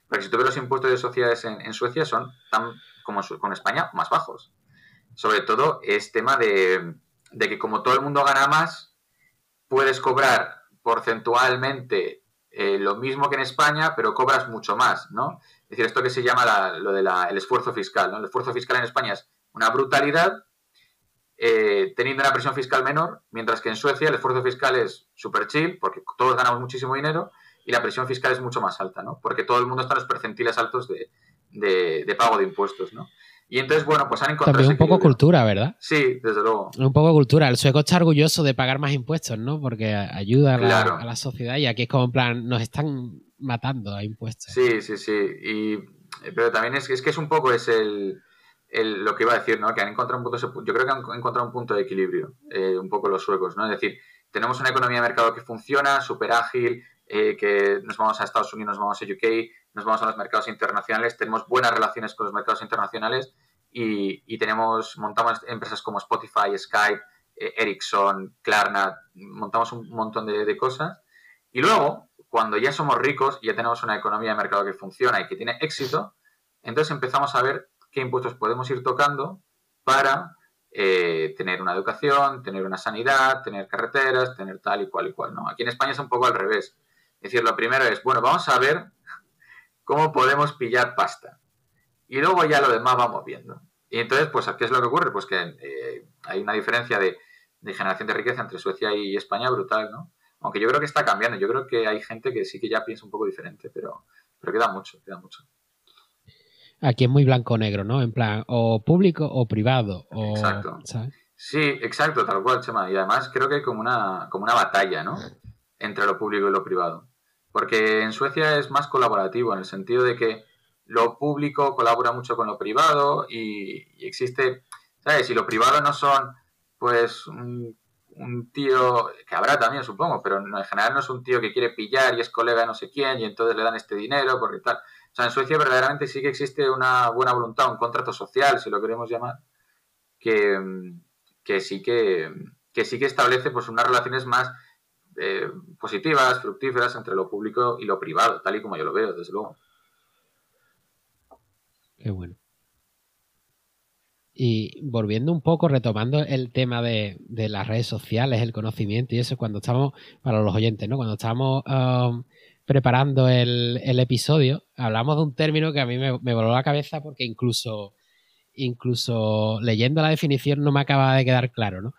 porque si tú ves los impuestos de sociedades en, Suecia son tan como con España más bajos. Sobre todo es tema de, que como todo el mundo gana más, puedes cobrar porcentualmente eh, lo mismo que en España, pero cobras mucho más, ¿no? Es decir, esto que se llama lo del esfuerzo fiscal, ¿no? El esfuerzo fiscal en España es una brutalidad eh, teniendo una presión fiscal menor, mientras que en Suecia el esfuerzo fiscal es súper chill, porque todos ganamos muchísimo dinero, y la presión fiscal es mucho más alta, ¿no? Porque todo el mundo está en los percentiles altos de, pago de impuestos, ¿no? Y entonces, bueno, pues han encontrado... También un poco cultura, ¿verdad? Sí, desde luego. Un poco cultura. El sueco está orgulloso de pagar más impuestos, ¿no? Porque ayuda a la, sociedad y aquí es como en plan, nos están matando a impuestos. Sí, sí, sí. Y, pero también es, es que es un poco es el lo que iba a decir, ¿no? Que han encontrado un punto, yo creo que han encontrado un punto de equilibrio, eh, un poco los suecos, ¿no? Es decir, tenemos una economía de mercado que funciona, súper ágil, eh, que nos vamos a Estados Unidos, nos vamos a UK, nos vamos a los mercados internacionales, tenemos buenas relaciones con los mercados internacionales y, tenemos, montamos empresas como Spotify, Skype, eh, Ericsson, Klarna, montamos un montón de, de cosas. Y luego, cuando ya somos ricos ya tenemos una economía de mercado que funciona y que tiene éxito, entonces empezamos a ver qué impuestos podemos ir tocando para eh, tener una educación, tener una sanidad, tener carreteras, tener tal y cual y cual. ¿no? Aquí en España es un poco al revés. Es decir, lo primero es, bueno, vamos a ver cómo podemos pillar pasta. Y luego ya lo demás vamos viendo. Y entonces, pues, ¿qué es lo que ocurre? Pues que eh, hay una diferencia de, generación de riqueza entre Suecia y España brutal, ¿no? Aunque yo creo que está cambiando. Yo creo que hay gente que sí que ya piensa un poco diferente, pero, pero queda mucho, queda mucho. Aquí es muy blanco-negro, ¿no? En plan, o público o privado. O, exacto. Sí, exacto, tal cual, Chema. Y además creo que hay como una, como una batalla, ¿no? Entre lo público y lo privado. Porque en Suecia es más colaborativo, en el sentido de que lo público colabora mucho con lo privado y, existe, ¿sabes? Y lo privado no son, pues, un, un, tío, que habrá también, supongo, pero en general no es un tío que quiere pillar y es colega de no sé quién y entonces le dan este dinero porque tal. O sea, en Suecia verdaderamente sí que existe una buena voluntad, un contrato social, si lo queremos llamar, que, sí que, sí que establece pues unas relaciones más eh, positivas, fructíferas entre lo público y lo privado, tal y como yo lo veo, desde luego. Qué bueno. Y volviendo un poco, retomando el tema de, las redes sociales, el conocimiento y eso, cuando estamos, para los oyentes, ¿no? Cuando estamos um, preparando el, episodio, hablamos de un término que a mí me, voló la cabeza porque incluso, incluso leyendo la definición no me acaba de quedar claro, ¿no?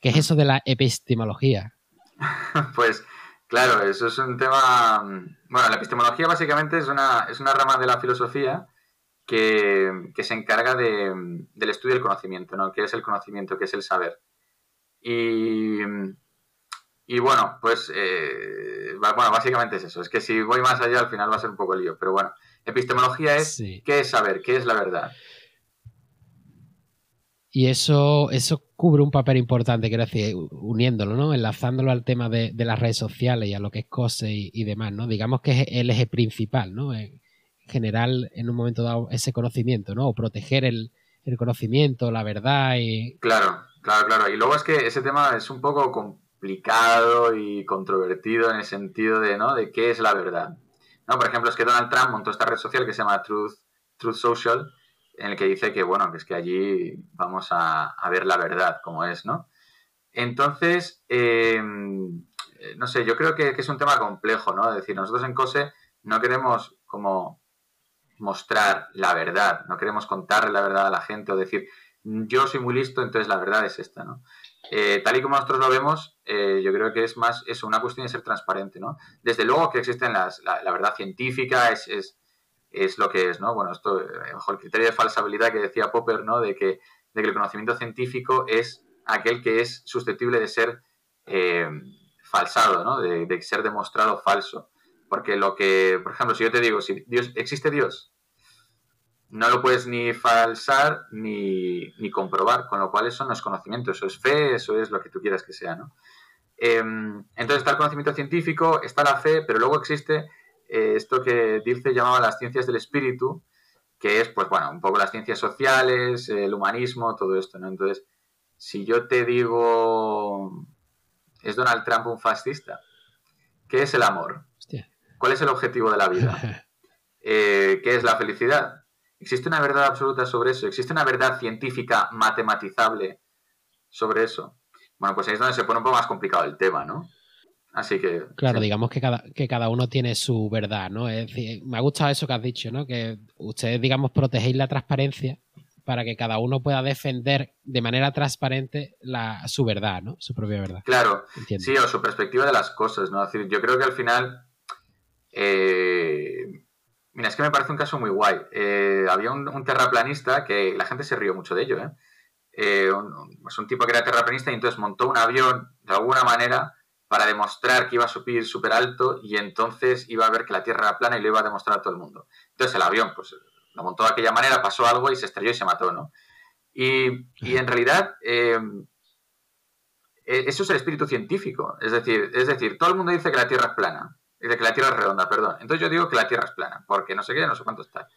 ¿Qué es eso de la epistemología? Pues claro, eso es un tema... Bueno, la epistemología básicamente es una, es una rama de la filosofía que, se encarga del estudio del conocimiento, ¿no? ¿Qué es el conocimiento? ¿Qué es el saber? Y y bueno, pues eh, bueno, básicamente es eso. Es que si voy más allá al final va a ser un poco lío. Pero bueno, epistemología es qué es saber, qué es la verdad. Y eso, eso cubre un papel importante, quiero decir, uniéndolo, ¿no? Enlazándolo al tema de, las redes sociales y a lo que es COSE y, demás, ¿no? Digamos que es el eje principal, ¿no? En, generar en un momento dado ese conocimiento, ¿no? O proteger el, conocimiento, la verdad y... Claro, claro, claro. Y luego es que ese tema es un poco complicado y controvertido en el sentido de, ¿no? De qué es la verdad. ¿No? Por ejemplo, es que Donald Trump montó esta red social que se llama Truth, Truth Social, en el que dice que, bueno, que es que allí vamos a, ver la verdad como es, ¿no? Entonces, em, no sé, yo creo que, que, es un tema complejo, ¿no? Es decir, nosotros en COSE no queremos como mostrar la verdad, no queremos contarle la verdad a la gente o decir, yo soy muy listo, entonces la verdad es esta, ¿no? Eh, tal y como nosotros lo vemos, eh, yo creo que es más eso, una cuestión de ser transparente, ¿no? Desde luego que existen las, la, verdad científica, es, es, es, lo que es, ¿no? Bueno, esto, eh, bajo el criterio de falsabilidad que decía Popper, ¿no? De que, de que el conocimiento científico es aquel que es susceptible de ser falsado, ¿no? De, de, ser demostrado falso. Porque lo que, por ejemplo, si yo te digo, si Dios, existe Dios, no lo puedes ni falsar ni, comprobar, con lo cual eso no es conocimiento, eso es fe, eso es lo que tú quieras que sea, ¿no? Em, entonces está el conocimiento científico, está la fe, pero luego existe eh, esto que Dilce llamaba las ciencias del espíritu, que es, pues bueno, un poco las ciencias sociales, el humanismo, todo esto, ¿no? Entonces, si yo te digo, ¿es Donald Trump un fascista? ¿Qué es el amor? ¿Cuál es el objetivo de la vida? Eh, ¿Qué es la felicidad? ¿Existe una verdad absoluta sobre eso? ¿Existe una verdad científica matematizable sobre eso? Bueno, pues ahí es donde se pone un poco más complicado el tema, ¿no? Así que. Claro, digamos que cada, que cada uno tiene su verdad, ¿no? Es decir, me ha gustado eso que has dicho, ¿no? Que ustedes, digamos, protegéis la transparencia para que cada uno pueda defender de manera transparente la, su verdad, ¿no? Su propia verdad. Claro, sí, o su perspectiva de las cosas, ¿no? Es decir, yo creo que al final eh, Mira, es que me parece un caso muy guay. Eh, había un, terraplanista que la gente se rió mucho de ello, ¿eh? eh un, pues un, tipo que era terraplanista y entonces montó un avión de alguna manera para demostrar que iba a subir súper alto y entonces iba a ver que la Tierra era plana y lo iba a demostrar a todo el mundo. Entonces el avión, pues lo montó de aquella manera, pasó algo y se estrelló y se mató, ¿no? Y, en realidad, eh, e, eso es el espíritu científico. Es decir, es decir, todo el mundo dice que la Tierra es plana de que la Tierra es redonda, perdón. Entonces yo digo que la Tierra es plana, porque no sé qué, no sé cuánto está.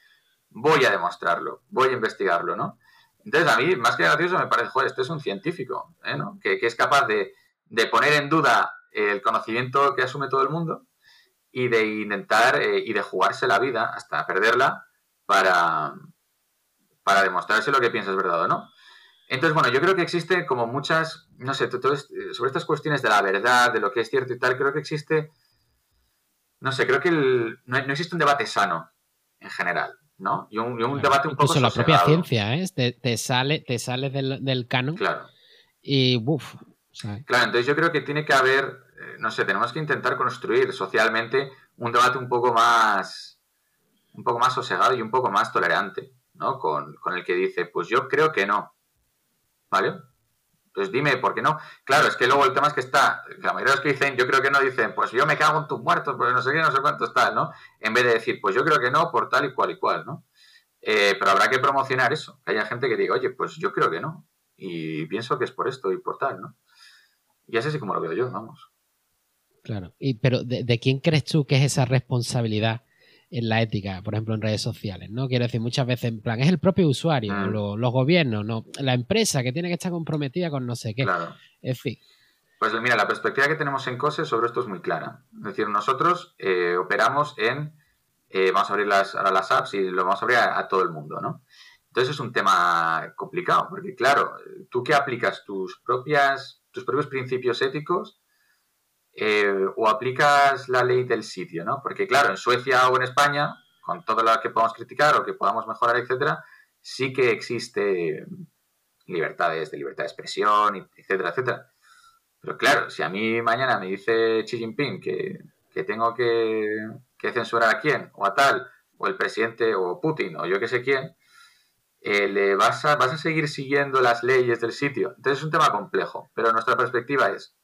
Voy a demostrarlo, voy a investigarlo, ¿no? Entonces a mí, más que gracioso, me parece, joder, este es un científico, ¿eh? ¿no? que, es capaz de, poner en duda el conocimiento que asume todo el mundo y de intentar eh, y de jugarse la vida hasta perderla para, para demostrarse lo que piensas verdad o no. Entonces, bueno, yo creo que existe como muchas, no sé, sobre estas cuestiones de la verdad, de lo que es cierto y tal, creo que existe no sé, creo que no, existe un debate sano en general, ¿no? Y un, debate un poco Incluso la propia ciencia, ¿eh? Te, sale, te sale del, del canon. Claro. Y, uff. Claro, entonces yo creo que tiene que haber, eh, no sé, tenemos que intentar construir socialmente un debate un poco más, un poco más sosegado y un poco más tolerante, ¿no? Con, con el que dice, pues yo creo que no, ¿vale? Entonces dime, ¿por qué no? Claro, es que luego el tema es que está, la mayoría de los que dicen, yo creo que no, dicen, pues yo me cago en tus muertos, pues no sé qué, no sé cuánto está, ¿no? En vez de decir, pues yo creo que no, por tal y cual y cual, ¿no? Eh, pero habrá que promocionar eso, que haya gente que diga, oye, pues yo creo que no. Y pienso que es por esto y por tal, ¿no? Y así es como lo veo yo, vamos. Claro. Y, pero ¿de, quién crees tú que es esa responsabilidad en la ética, por ejemplo, en redes sociales, ¿no? Quiero decir, muchas veces, en plan, es el propio usuario, mm. los, gobiernos, ¿no? La empresa que tiene que estar comprometida con no sé qué. Claro. En fin. Pues mira, la perspectiva que tenemos en COSE sobre esto es muy clara. Es decir, nosotros eh, operamos en, eh, vamos a abrir las, ahora las apps y lo vamos a abrir a, todo el mundo, ¿no? Entonces es un tema complicado, porque claro, tú que aplicas tus propias, tus propios principios éticos eh, o aplicas la ley del sitio, ¿no? Porque claro, en Suecia o en España, con todo lo que podamos criticar o que podamos mejorar, etcétera, sí que existe libertades de libertad de expresión, etcétera, etcétera. Pero claro, si a mí mañana me dice Xi Jinping que, tengo que, censurar a quién, o a tal, o el presidente, o Putin, o yo que sé quién, eh, le vas a, vas a seguir siguiendo las leyes del sitio. Entonces es un tema complejo, pero nuestra perspectiva es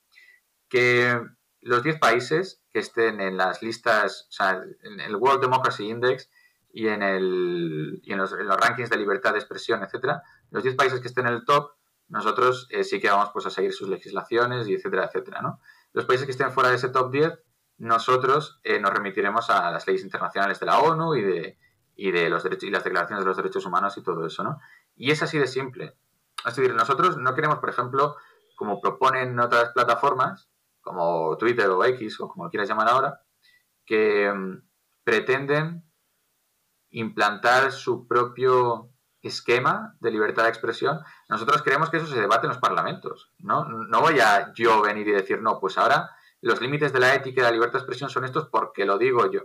que los 10 países que estén en las listas, o sea, en el World Democracy Index y en, el, y en, los, rankings de libertad de expresión, etcétera, los 10 países que estén en el top, nosotros eh, sí que vamos pues, a seguir sus legislaciones y etcétera, etcétera, ¿no? Los países que estén fuera de ese top 10, nosotros eh, nos remitiremos a las leyes internacionales de la ONU y de, y de los derechos y las declaraciones de los derechos humanos y todo eso, ¿no? Y es así de simple. Es decir, nosotros no queremos, por ejemplo, como proponen otras plataformas, como Twitter o X o como quieras llamar ahora, que mm, pretenden implantar su propio esquema de libertad de expresión, nosotros creemos que eso se debate en los parlamentos. ¿no? no voy a yo venir y decir, no, pues ahora los límites de la ética y de la libertad de expresión son estos porque lo digo yo.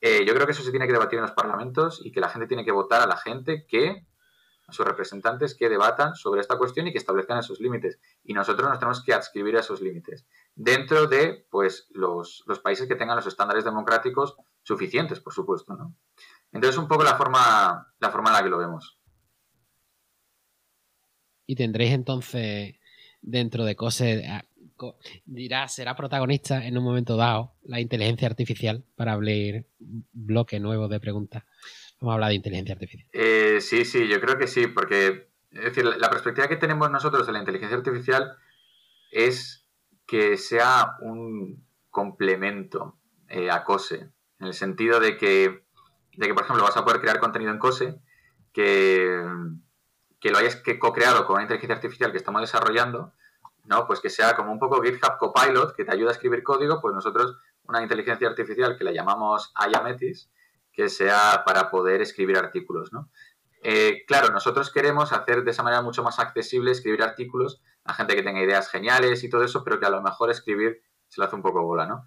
Eh, yo creo que eso se tiene que debatir en los parlamentos y que la gente tiene que votar a la gente que, a sus representantes que debatan sobre esta cuestión y que establezcan esos límites. Y nosotros nos tenemos que adscribir a esos límites dentro de pues, los, los países que tengan los estándares democráticos suficientes, por supuesto. ¿no? Entonces, un poco la forma, la forma en la que lo vemos. Y tendréis entonces dentro de COSE, ah, dirá, será protagonista en un momento dado la inteligencia artificial para abrir bloque nuevo de preguntas. Vamos a de inteligencia artificial. Eh, sí, sí, yo creo que sí, porque es decir, la perspectiva que tenemos nosotros de la inteligencia artificial es que sea un complemento eh, a COSE, en el sentido de que de que, por ejemplo, vas a poder crear contenido en Cose que, que lo hayas co-creado con una inteligencia artificial que estamos desarrollando, ¿no? Pues que sea como un poco GitHub Copilot, que te ayuda a escribir código, pues nosotros una inteligencia artificial que la llamamos Ayametis, que sea para poder escribir artículos, ¿no? Eh, claro, nosotros queremos hacer de esa manera mucho más accesible escribir artículos a gente que tenga ideas geniales y todo eso, pero que a lo mejor escribir se le hace un poco bola, ¿no?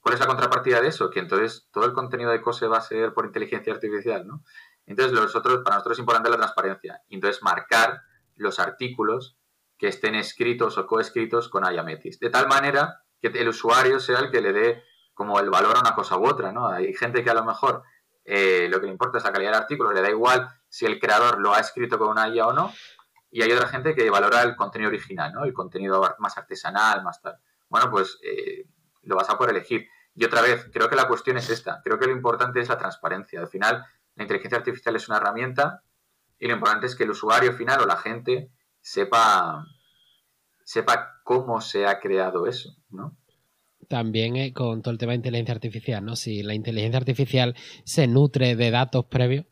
¿Cuál es la contrapartida de eso? Que entonces todo el contenido de COSE va a ser por inteligencia artificial, ¿no? Entonces, para nosotros es importante la transparencia. Entonces, marcar los artículos que estén escritos o coescritos con Ayametis. De tal manera que el usuario sea el que le dé como el valor a una cosa u otra, ¿no? Hay gente que a lo mejor eh, lo que le importa es la calidad del artículo, le da igual si el creador lo ha escrito con una IA o no. Y hay otra gente que valora el contenido original, ¿no? El contenido más artesanal, más tal. Bueno, pues eh, lo vas a poder elegir. Y otra vez, creo que la cuestión es esta. Creo que lo importante es la transparencia. Al final, la inteligencia artificial es una herramienta y lo importante es que el usuario final o la gente sepa, sepa cómo se ha creado eso, ¿no? También eh, con todo el tema de inteligencia artificial, ¿no? Si la inteligencia artificial se nutre de datos previos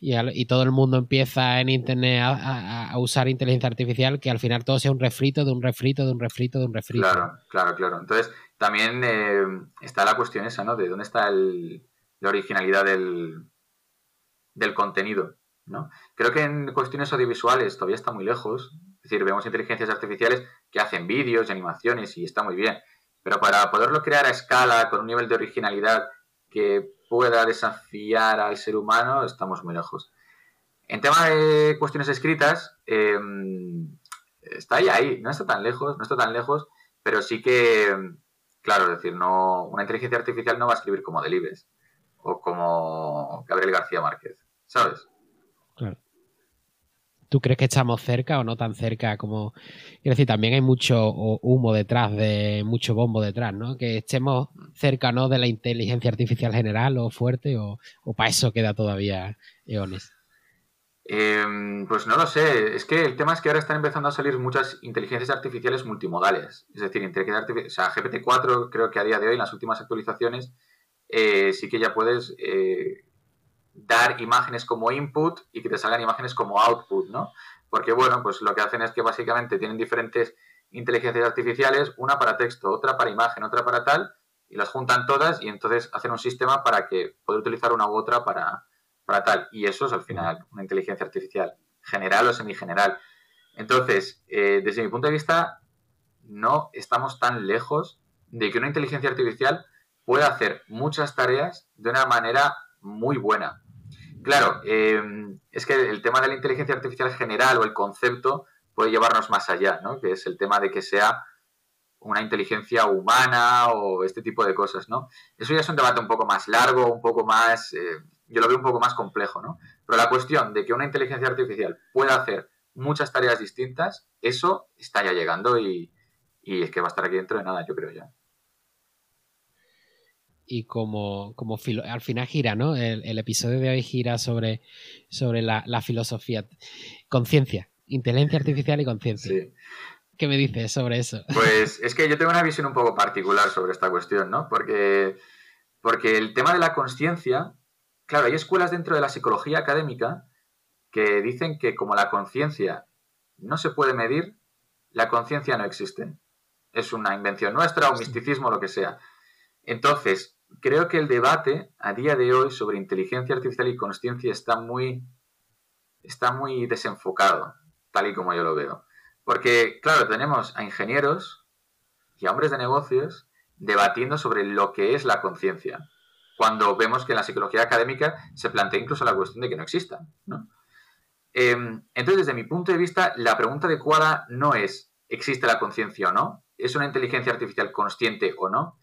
y, todo el mundo empieza en Internet a, usar inteligencia artificial, que al final todo sea un refrito de un refrito de un refrito de un refrito. Claro, claro, claro. Entonces, también eh, está la cuestión esa, ¿no? De dónde está la originalidad del, del contenido, ¿no? Creo que en cuestiones audiovisuales todavía está muy lejos. Es decir, vemos inteligencias artificiales que hacen vídeos y animaciones y está muy bien. Pero para poderlo crear a escala, con un nivel de originalidad que pueda desafiar al ser humano, estamos muy lejos. En tema de cuestiones escritas, em, está ahí, ahí, no está tan lejos, no está tan lejos, pero sí que Claro, es decir, no, una inteligencia artificial no va a escribir como Delibes o como Gabriel García Márquez, ¿sabes? ¿Tú crees que estamos cerca o no tan cerca como... Quiero decir, también hay mucho humo detrás, de mucho bombo detrás, ¿no? Que estemos cerca, ¿no? De la inteligencia artificial general o fuerte o, para eso queda todavía eones. Em, pues no lo sé. Es que el tema es que ahora están empezando a salir muchas inteligencias artificiales multimodales. Es decir, o sea, GPT-4 creo que a día de hoy, en las últimas actualizaciones, eh, sí que ya puedes eh, dar imágenes como input y que te salgan imágenes como output, ¿no? Porque, bueno, pues lo que hacen es que básicamente tienen diferentes inteligencias artificiales, una para texto, otra para imagen, otra para tal, y las juntan todas y entonces hacen un sistema para que poder utilizar una u otra para, para tal. Y eso es al final una inteligencia artificial, general o semigeneral. Entonces, eh, desde mi punto de vista, no estamos tan lejos de que una inteligencia artificial pueda hacer muchas tareas de una manera muy buena. Claro, eh, es que el tema de la inteligencia artificial general o el concepto puede llevarnos más allá, ¿no? Que es el tema de que sea una inteligencia humana o este tipo de cosas, ¿no? Eso ya es un debate un poco más largo, un poco más, eh, yo lo veo un poco más complejo, ¿no? Pero la cuestión de que una inteligencia artificial pueda hacer muchas tareas distintas, eso está ya llegando y, es que va a estar aquí dentro de nada, yo creo ya. Y como, como al final gira, ¿no? El, episodio de hoy gira sobre, sobre la, filosofía. Conciencia, inteligencia artificial y conciencia. Sí. ¿Qué me dices sobre eso? Pues es que yo tengo una visión un poco particular sobre esta cuestión, ¿no? Porque, porque el tema de la conciencia claro, hay escuelas dentro de la psicología académica que dicen que como la conciencia no se puede medir, la conciencia no existe. Es una invención nuestra, un misticismo, lo que sea. Entonces, creo que el debate a día de hoy sobre inteligencia artificial y conciencia está muy, está muy desenfocado, tal y como yo lo veo. Porque, claro, tenemos a ingenieros y a hombres de negocios debatiendo sobre lo que es la conciencia, cuando vemos que en la psicología académica se plantea incluso la cuestión de que no exista. Em, entonces, desde mi punto de vista, la pregunta adecuada no es ¿existe la conciencia o no? ¿Es una inteligencia artificial consciente o no?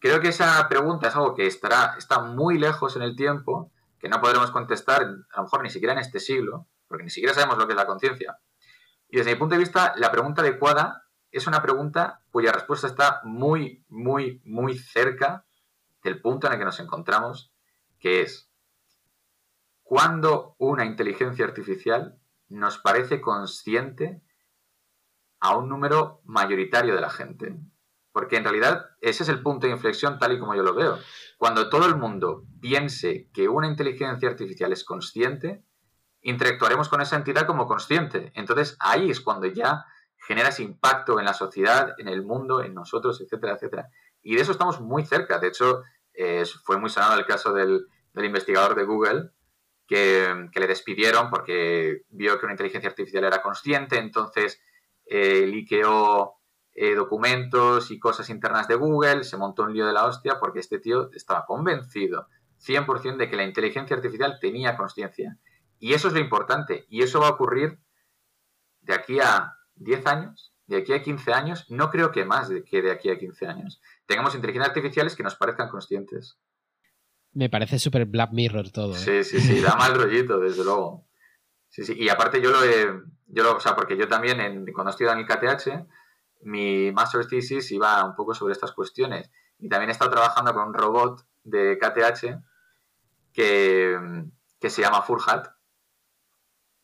Creo que esa pregunta es algo que estará, está muy lejos en el tiempo, que no podremos contestar a lo mejor ni siquiera en este siglo, porque ni siquiera sabemos lo que es la conciencia. Y desde mi punto de vista, la pregunta adecuada es una pregunta cuya respuesta está muy, muy, muy cerca del punto en el que nos encontramos, que es, ¿cuándo una inteligencia artificial nos parece consciente a un número mayoritario de la gente? Porque en realidad ese es el punto de inflexión tal y como yo lo veo. Cuando todo el mundo piense que una inteligencia artificial es consciente, interactuaremos con esa entidad como consciente. Entonces ahí es cuando ya genera ese impacto en la sociedad, en el mundo, en nosotros, etcétera, etcétera. Y de eso estamos muy cerca. De hecho, fue muy sonado el caso del, investigador de Google que, le despidieron porque vio que una inteligencia artificial era consciente, entonces eh, liqueó eh, documentos y cosas internas de Google, se montó un lío de la hostia porque este tío estaba convencido 100% de que la inteligencia artificial tenía conciencia. Y eso es lo importante. Y eso va a ocurrir de aquí a 10 años, de aquí a 15 años, no creo que más de que de aquí a 15 años. Tengamos inteligencias artificiales que nos parezcan conscientes. Me parece súper Black Mirror todo. ¿eh? Sí, sí, sí, da mal rollito, desde luego. Sí, sí, y aparte yo lo he, yo lo, o sea, porque yo también en, cuando estudié en el KTH, mi master thesis iba un poco sobre estas cuestiones. Y también he estado trabajando con un robot de KTH que, que se llama Furhat,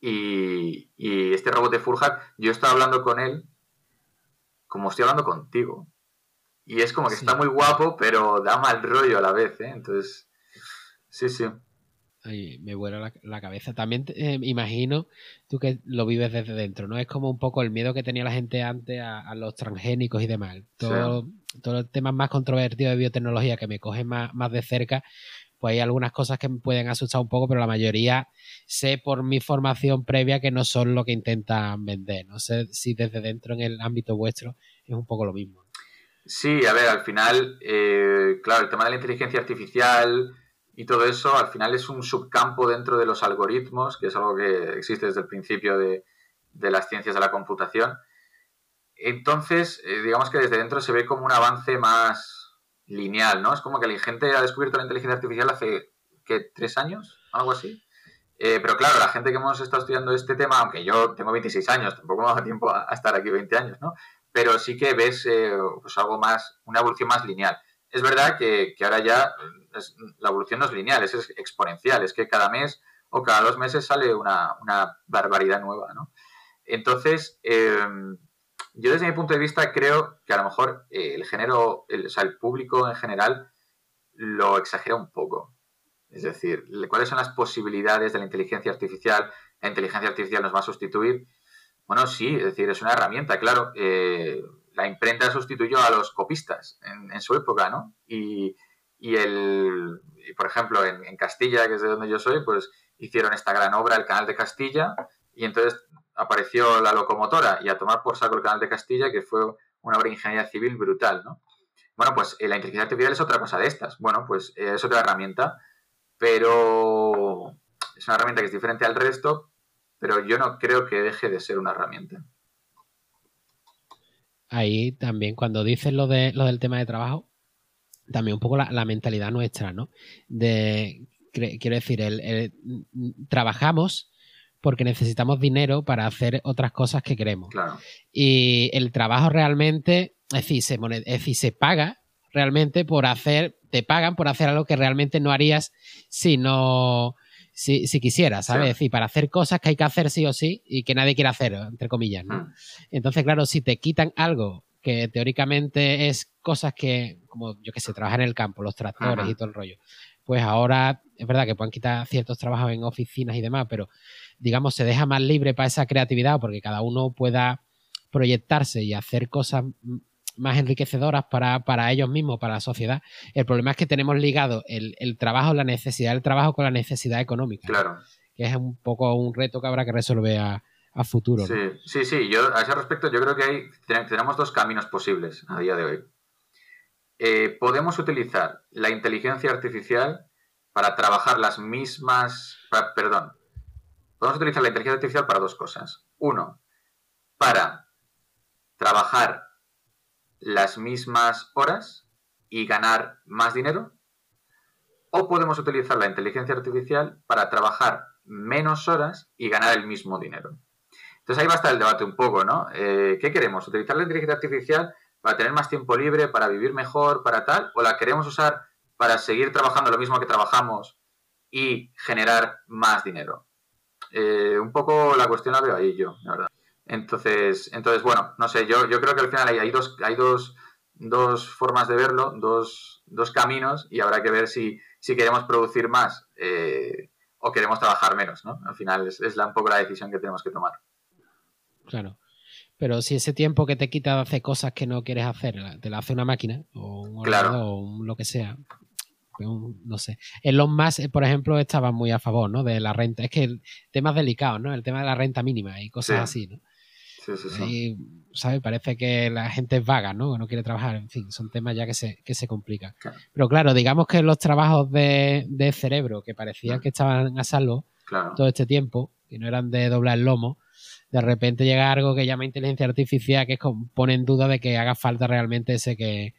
y, este robot de Furhat, yo estaba hablando con él como estoy hablando contigo. Y es como que está muy guapo, pero da mal rollo a la vez, ¿eh? Entonces, sí, sí. Ay, me vuela la, cabeza. También eh, imagino tú que lo vives desde dentro, ¿no? Es como un poco el miedo que tenía la gente antes a, los transgénicos y demás. Todo, Todos los temas más controvertidos de biotecnología que me cogen más, más de cerca, pues hay algunas cosas que me pueden asustar un poco, pero la mayoría sé por mi formación previa que no son lo que intentan vender. No sé si desde dentro en el ámbito vuestro es un poco lo mismo. Sí, a ver, al final, eh, claro, el tema de la inteligencia artificial y todo eso, al final es un subcampo dentro de los algoritmos, que es algo que existe desde el principio de, las ciencias de la computación. Entonces, eh, digamos que desde dentro se ve como un avance más, lineal, ¿no? Es como que la gente ha descubierto la inteligencia artificial hace, ¿qué? ¿Tres años? Algo así. Eh, pero claro, la gente que hemos estado estudiando este tema, aunque yo tengo 26 años, tampoco me da tiempo a, estar aquí 20 años, ¿no? Pero sí que ves eh, pues algo más, una evolución más lineal. Es verdad que, ahora ya la evolución no es lineal, es exponencial, es que cada mes o cada dos meses sale una, barbaridad nueva, ¿no? Entonces, eh, yo desde mi punto de vista creo que a lo mejor eh, el género, o sea, el público en general lo exagera un poco. Es decir, ¿cuáles son las posibilidades de la inteligencia artificial? ¿La inteligencia artificial nos va a sustituir? Bueno, sí, es decir, es una herramienta, claro. Eh, la imprenta sustituyó a los copistas en, su época, ¿no? Y, el, por ejemplo, en, Castilla, que es de donde yo soy, pues hicieron esta gran obra, el Canal de Castilla, y entonces apareció la locomotora y a tomar por saco el canal de Castilla, que fue una obra de ingeniería civil brutal, ¿no? Bueno, pues eh, la inteligencia artificial es otra cosa de estas. Bueno, pues eh, es otra herramienta, pero es una herramienta que es diferente al resto, pero yo no creo que deje de ser una herramienta. Ahí también, cuando dices lo, de, lo del tema de trabajo, también un poco la, mentalidad nuestra, ¿no? De, quiero decir, el, trabajamos porque necesitamos dinero para hacer otras cosas que queremos. Y el trabajo realmente, es decir, se, es decir, se paga realmente por hacer, te pagan por hacer algo que realmente no harías si no, si, quisieras, ¿sabes? Es decir, para hacer cosas que hay que hacer sí o sí y que nadie quiere hacer, entre comillas, ¿no? Hmm. Entonces, claro, si te quitan algo que teóricamente es cosas que, como yo que sé, trabajar en el campo, los tractores y todo el rollo, pues ahora es verdad que pueden quitar ciertos trabajos en oficinas y demás, pero digamos se deja más libre para esa creatividad porque cada uno pueda proyectarse y hacer cosas más enriquecedoras para, ellos mismos, para la sociedad. El problema es que tenemos ligado el, trabajo, la necesidad del trabajo con la necesidad económica. Claro. Que es un poco un reto que habrá que resolver a, futuro. Sí, sí, sí. Yo, a ese respecto, yo creo que hay, tenemos dos caminos posibles a día de hoy. Eh, podemos utilizar la inteligencia artificial para trabajar las mismas. perdón. Podemos utilizar la inteligencia artificial para dos cosas. Uno, para trabajar las mismas horas y ganar más dinero. O podemos utilizar la inteligencia artificial para trabajar menos horas y ganar el mismo dinero. Entonces ahí va a estar el debate un poco, ¿no? Eh, ¿Qué queremos? ¿Utilizar la inteligencia artificial para tener más tiempo libre, para vivir mejor, para tal? ¿O la queremos usar para seguir trabajando lo mismo que trabajamos y generar más dinero? Eh, un poco la cuestión la veo ahí yo, la verdad. Entonces, entonces bueno, no sé, yo, yo creo que al final hay, dos, hay dos, dos formas de verlo, dos, dos, caminos, y habrá que ver si, si queremos producir más eh, o queremos trabajar menos, ¿no? Al final es, es la, un poco la decisión que tenemos que tomar. Claro. Pero si ese tiempo que te quita de hacer cosas que no quieres hacer, te la hace una máquina o un claro. o lo que sea, pues no sé. En los más, por ejemplo, estaban muy a favor, ¿no? De la renta. Es que el tema es delicado, ¿no? El tema de la renta mínima y cosas así, ¿no? Sí, ¿sabes? Parece que la gente es vaga, ¿no? Que no quiere trabajar. En fin, son temas ya que se, que se complican. Pero claro, digamos que los trabajos de, cerebro que parecían que estaban a salvo todo este tiempo, que no eran de doblar el lomo, de repente llega algo que llama inteligencia artificial que pone en duda de que haga falta realmente ese que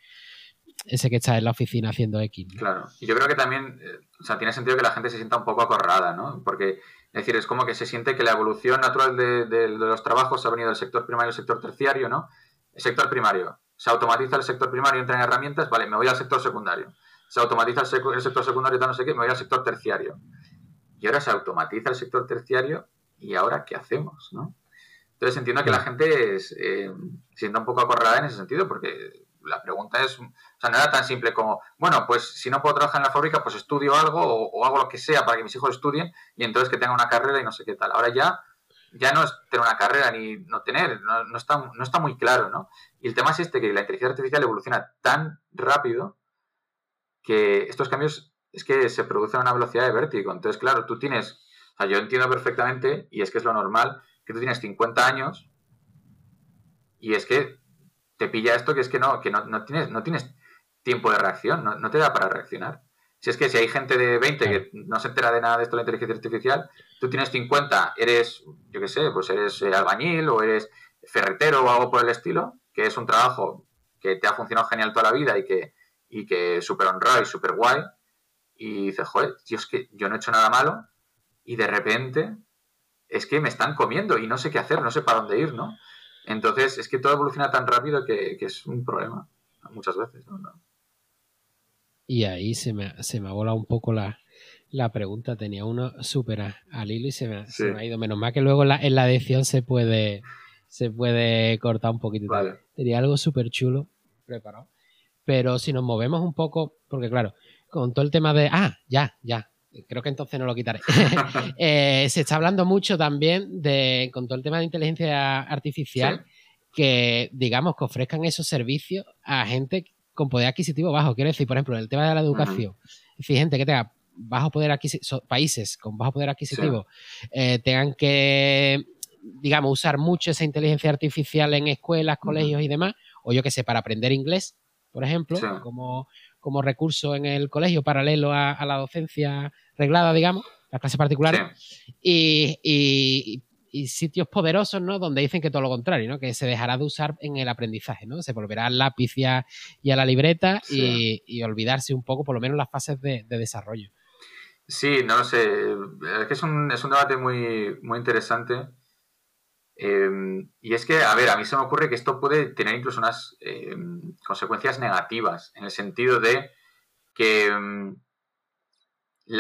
ese que está en la oficina haciendo X. Claro, y yo creo que también, eh, o sea, tiene sentido que la gente se sienta un poco acorralada, ¿no? Porque es decir, es como que se siente que la evolución natural de, los trabajos ha venido del sector primario al sector terciario, ¿no? El sector primario. Se automatiza el sector primario, entra en herramientas, vale, me voy al sector secundario. Se automatiza el, sector secundario, tal no sé qué, me voy al sector terciario. Y ahora se automatiza el sector terciario, ¿y ahora qué hacemos, no? Entonces entiendo que la gente eh, se sienta un poco acorralada en ese sentido, porque la pregunta es, o sea, no era tan simple como, bueno, pues si no puedo trabajar en la fábrica, pues estudio algo o, hago lo que sea para que mis hijos estudien y entonces que tenga una carrera y no sé qué tal. Ahora ya, ya no es tener una carrera ni no tener, no, está, no está muy claro, ¿no? Y el tema es este, que la inteligencia artificial evoluciona tan rápido que estos cambios es que se producen a una velocidad de vértigo. Entonces, claro, tú tienes, o sea, yo entiendo perfectamente, y es que es lo normal, que tú tienes 50 años y es que te pilla esto que es que no, que no, tienes, no tienes tiempo de reacción, no, te da para reaccionar. Si es que si hay gente de 20 que no se entera de nada de esto de la inteligencia artificial, tú tienes 50, eres, yo qué sé, pues eres eh, albañil o eres ferretero o algo por el estilo, que es un trabajo que te ha funcionado genial toda la vida y que, y que súper honrado y súper guay, y dices, joder, yo es que yo no he hecho nada malo, y de repente es que me están comiendo y no sé qué hacer, no sé para dónde ir, ¿no? Entonces, es que todo evoluciona tan rápido que, es un problema muchas veces. Y ahí se me, se me ha volado un poco la, pregunta. Tenía uno súper al hilo y se me, ha ido. Menos mal que luego en la, en la edición se puede, se puede cortar un poquito. Tenía algo súper chulo preparado. Pero si nos movemos un poco, porque claro, con todo el tema de. Ah, ya, ya creo que entonces no lo quitaré. Eh, se está hablando mucho también de, con todo el tema de inteligencia artificial, que digamos que ofrezcan esos servicios a gente con poder adquisitivo bajo. Quiero decir, por ejemplo, el tema de la educación, es decir, gente que tenga bajo poder adquisitivo, países con bajo poder adquisitivo, eh, tengan que, digamos, usar mucho esa inteligencia artificial en escuelas, colegios y demás, o yo que sé, para aprender inglés, por ejemplo, como, como recurso en el colegio paralelo a la docencia reglada, digamos, las clases particulares, y, sitios poderosos, ¿no? Donde dicen que todo lo contrario, ¿no? Que se dejará de usar en el aprendizaje, ¿no? Se volverá al lápiz y a, la libreta y, olvidarse un poco, por lo menos, las fases de, desarrollo. Sí, no lo sé. Es que es un, debate muy, muy interesante. Em, y es que, a ver, a mí se me ocurre que esto puede tener incluso unas em, consecuencias negativas, en el sentido de que em,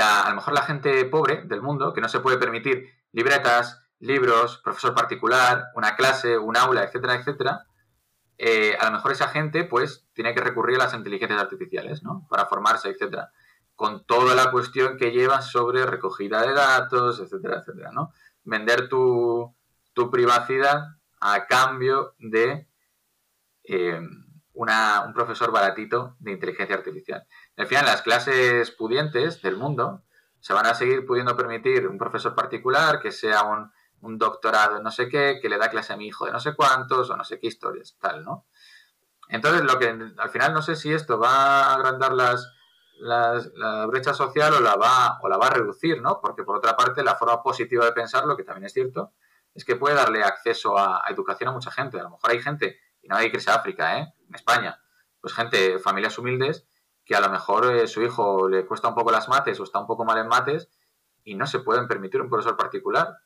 a lo mejor la gente pobre del mundo, que no se puede permitir libretas, libros, profesor particular, una clase, un aula, etcétera, etcétera, eh, a lo mejor esa gente pues tiene que recurrir a las inteligencias artificiales, ¿no? Para formarse, etcétera. con toda la cuestión que lleva sobre recogida de datos, etcétera, etcétera, ¿no? Vender tu, privacidad a cambio de eh, un profesor baratito de inteligencia artificial. Al final, las clases pudientes del mundo se van a seguir pudiendo permitir un profesor particular que sea un, un doctorado en no sé qué, que le da clase a mi hijo de no sé cuántos o no sé qué historias, tal, ¿no? Entonces, lo que al final no sé si esto va a agrandar las, la brecha social o la, va, o la va a reducir, ¿no? Porque por otra parte, la forma positiva de pensarlo, que también es cierto, es que puede darle acceso a, educación a mucha gente. A lo mejor hay gente, y no hay que irse a África, ¿eh? En España, pues gente, familias humildes, que a lo mejor eh, su hijo le cuesta un poco las mates o está un poco mal en mates y no se pueden permitir un profesor particular.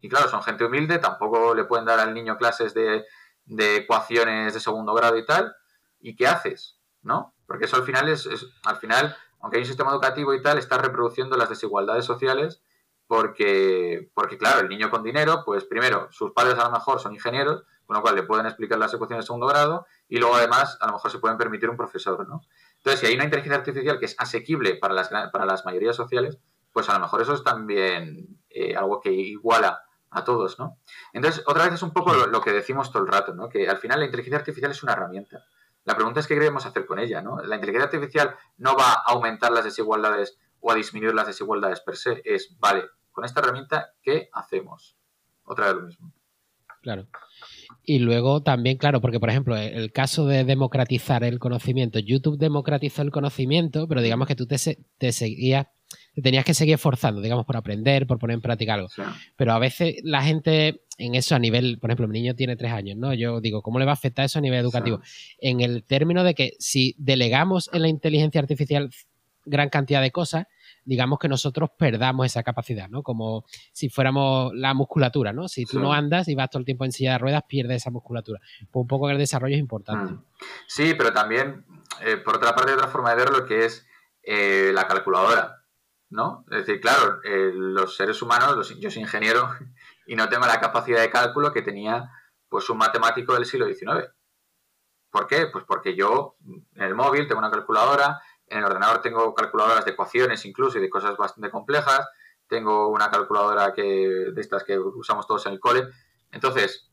Y claro, son gente humilde, tampoco le pueden dar al niño clases de, de ecuaciones de segundo grado y tal. ¿Y qué haces? ¿No? Porque eso al final es, al final, aunque hay un sistema educativo y tal, está reproduciendo las desigualdades sociales porque, porque claro, el niño con dinero, pues primero, sus padres a lo mejor son ingenieros, con lo cual le pueden explicar las ecuaciones de segundo grado y luego además a lo mejor se pueden permitir un profesor, ¿no? Entonces, si hay una inteligencia artificial que es asequible para las, para las mayorías sociales, pues a lo mejor eso es también eh, algo que iguala a todos, ¿no? Entonces, otra vez es un poco lo, lo, que decimos todo el rato, ¿no? Que al final la inteligencia artificial es una herramienta. La pregunta es qué queremos hacer con ella, ¿no? La inteligencia artificial no va a aumentar las desigualdades o a disminuir las desigualdades per se. Es, vale, con esta herramienta, ¿qué hacemos? Otra vez lo mismo. Claro. Y luego también, claro, porque por ejemplo, el caso de democratizar el conocimiento, YouTube democratizó el conocimiento, pero digamos que tú te, te seguías tenías que seguir esforzando, digamos, por aprender, por poner en práctica algo. Pero a veces la gente en eso a nivel, por ejemplo, mi niño tiene tres años, ¿no? Yo digo, ¿cómo le va a afectar eso a nivel educativo? En el término de que si delegamos en la inteligencia artificial gran cantidad de cosas, digamos que nosotros perdamos esa capacidad, ¿no? Como si fuéramos la musculatura, ¿no? Si tú no andas y vas todo el tiempo en silla de ruedas, pierdes esa musculatura. Pues un poco el desarrollo es importante. Mm. Sí, pero también, eh, por otra parte, otra forma de ver lo que es eh, la calculadora. ¿no? Es decir, claro, eh, los seres humanos, yo soy ingeniero y no tengo la capacidad de cálculo que tenía pues un matemático del siglo XIX. ¿Por qué? Pues porque yo en el móvil tengo una calculadora, en el ordenador tengo calculadoras de ecuaciones incluso y de cosas bastante complejas, tengo una calculadora que, de estas que usamos todos en el cole. Entonces,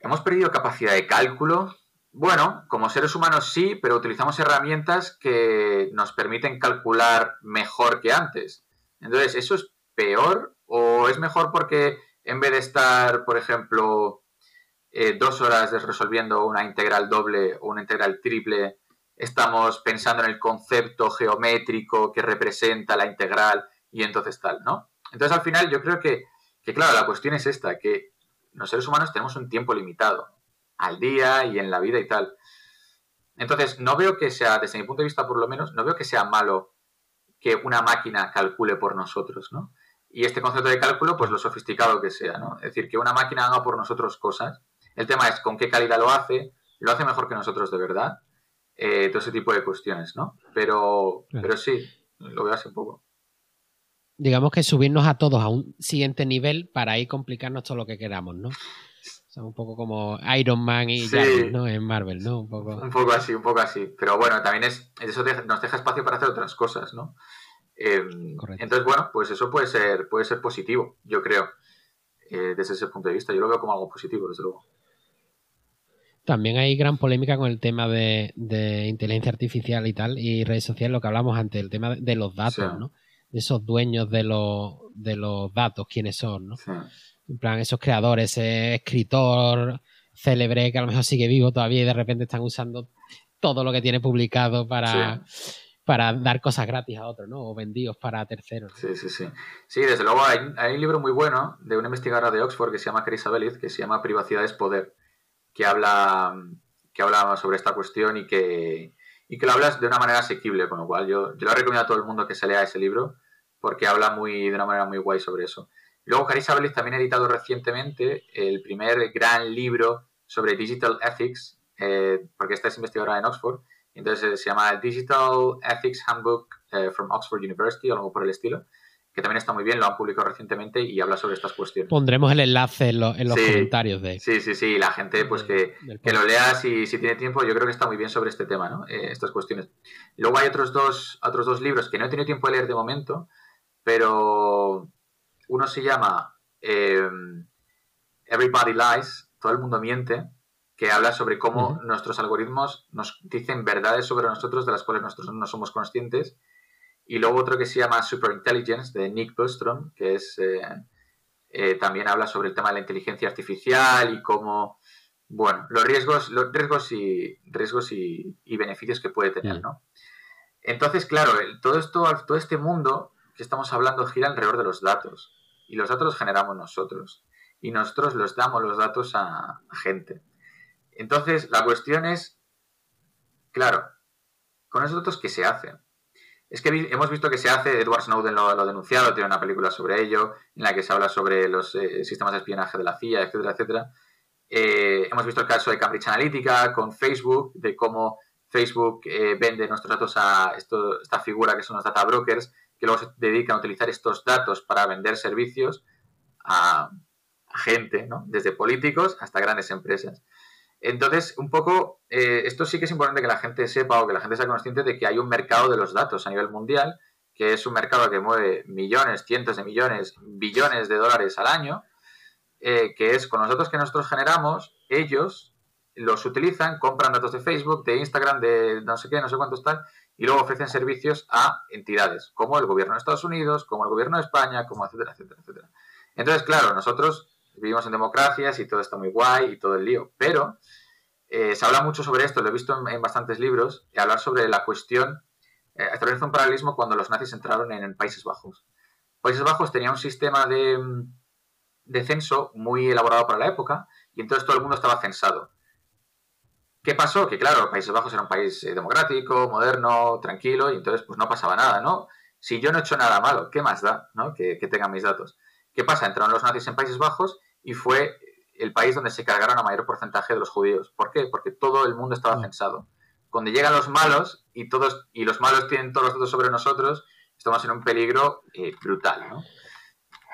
hemos perdido capacidad de cálculo bueno, como seres humanos sí, pero utilizamos herramientas que nos permiten calcular mejor que antes. Entonces, ¿eso es peor o es mejor porque en vez de estar, por ejemplo, eh, dos horas resolviendo una integral doble o una integral triple, estamos pensando en el concepto geométrico que representa la integral y entonces tal, ¿no? Entonces, al final, yo creo que, que claro, la cuestión es esta, que los seres humanos tenemos un tiempo limitado al día y en la vida y tal. Entonces, no veo que sea, desde mi punto de vista por lo menos, no veo que sea malo que una máquina calcule por nosotros, ¿no? Y este concepto de cálculo, pues lo sofisticado que sea, ¿no? Es decir, que una máquina haga por nosotros cosas. El tema es con qué calidad lo hace, lo hace mejor que nosotros de verdad, eh, todo ese tipo de cuestiones, ¿no? Pero, pero sí, lo veo así un poco. Digamos que subirnos a todos a un siguiente nivel para ahí complicarnos todo lo que queramos, ¿no? un poco como Iron Man y ¿no? En Marvel, ¿no? Un poco... así, un poco así. Pero bueno, también es eso nos deja espacio para hacer otras cosas, ¿no? Em, entonces, bueno, pues eso puede ser, puede ser positivo, yo creo, eh, desde ese punto de vista. Yo lo veo como algo positivo, desde luego. También hay gran polémica con el tema de, inteligencia artificial y tal, y redes sociales, lo que hablamos antes, el tema de los datos, ¿no? De esos dueños de los, de los datos, quiénes son, ¿no? En plan, esos creadores, ese escritor célebre que a lo mejor sigue vivo todavía y de repente están usando todo lo que tiene publicado para, para dar cosas gratis a otros, ¿no? O vendidos para terceros. Sí, sí, sí. Sí, desde luego hay, un libro muy bueno de una investigadora de Oxford que se llama Chris Abeliz, que se llama Privacidad es Poder, que habla, que sobre esta cuestión y que, y que lo hablas de una manera asequible, con lo cual yo, yo lo recomiendo a todo el mundo que se lea ese libro porque habla muy, de una manera muy guay sobre eso. Luego, Carissa Bellis también ha editado recientemente el primer gran libro sobre Digital Ethics, eh, porque esta es investigadora en Oxford, entonces se llama Digital Ethics Handbook eh, from Oxford University o algo por el estilo. Que también está muy bien, lo han publicado recientemente y habla sobre estas cuestiones. Pondremos el enlace en, los comentarios de... Sí, sí, sí, la gente pues que, lo lea si, si, tiene tiempo, yo creo que está muy bien sobre este tema, ¿no? Eh, estas cuestiones. Luego hay otros dos, otros dos libros que no he tenido tiempo de leer de momento, pero uno se llama eh, Everybody Lies, todo el mundo miente, que habla sobre cómo nuestros algoritmos nos dicen verdades sobre nosotros de las cuales nosotros no somos conscientes. Y luego otro que se llama Superintelligence de Nick Bostrom, que es eh, eh, también habla sobre el tema de la inteligencia artificial y cómo, bueno, los riesgos, los riesgos y riesgos y, beneficios que puede tener, ¿no? Entonces, claro, todo esto, todo este mundo que estamos hablando gira alrededor de los datos. Y los datos los generamos nosotros. Y nosotros los damos los datos a gente. Entonces, la cuestión es, claro, con esos datos, ¿qué se hacen? Es que hemos visto que se hace, Edward Snowden lo, ha denunciado, tiene una película sobre ello, en la que se habla sobre los eh, sistemas de espionaje de la CIA, etcétera, etcétera. Eh, hemos visto el caso de Cambridge Analytica con Facebook, de cómo Facebook eh, vende nuestros datos a esta figura que son los data brokers, que luego se dedican a utilizar estos datos para vender servicios a, a gente, ¿no? desde políticos hasta grandes empresas. Entonces, un poco, eh, esto sí que es importante que la gente sepa o que la gente sea consciente de que hay un mercado de los datos a nivel mundial, que es un mercado que mueve millones, cientos de millones, billones de dólares al año, eh, que es con los datos que nosotros generamos, ellos los utilizan, compran datos de Facebook, de Instagram, de no sé qué, no sé cuántos tal, y luego ofrecen servicios a entidades, como el gobierno de Estados Unidos, como el gobierno de España, como etcétera, etcétera, etcétera. Entonces, claro, nosotros vivimos en democracias y todo está muy guay y todo el lío, pero eh, se habla mucho sobre esto, lo he visto en, bastantes libros, hablar sobre la cuestión, eh, establece un paralelismo cuando los nazis entraron en, Países Bajos. Países Bajos tenía un sistema de, de censo muy elaborado para la época y entonces todo el mundo estaba censado. ¿Qué pasó? Que claro, Países Bajos era un país eh, democrático, moderno, tranquilo, y entonces pues no pasaba nada, ¿no? Si yo no he hecho nada malo, ¿qué más da, ¿no? Que tengan mis datos. ¿Qué pasa? Entraron los nazis en Países Bajos y fue el país donde se cargaron a mayor porcentaje de los judíos. ¿Por qué? Porque todo el mundo estaba censado. Cuando llegan los malos y todos y los malos tienen todos los datos sobre nosotros, estamos en un peligro eh, brutal, ¿no?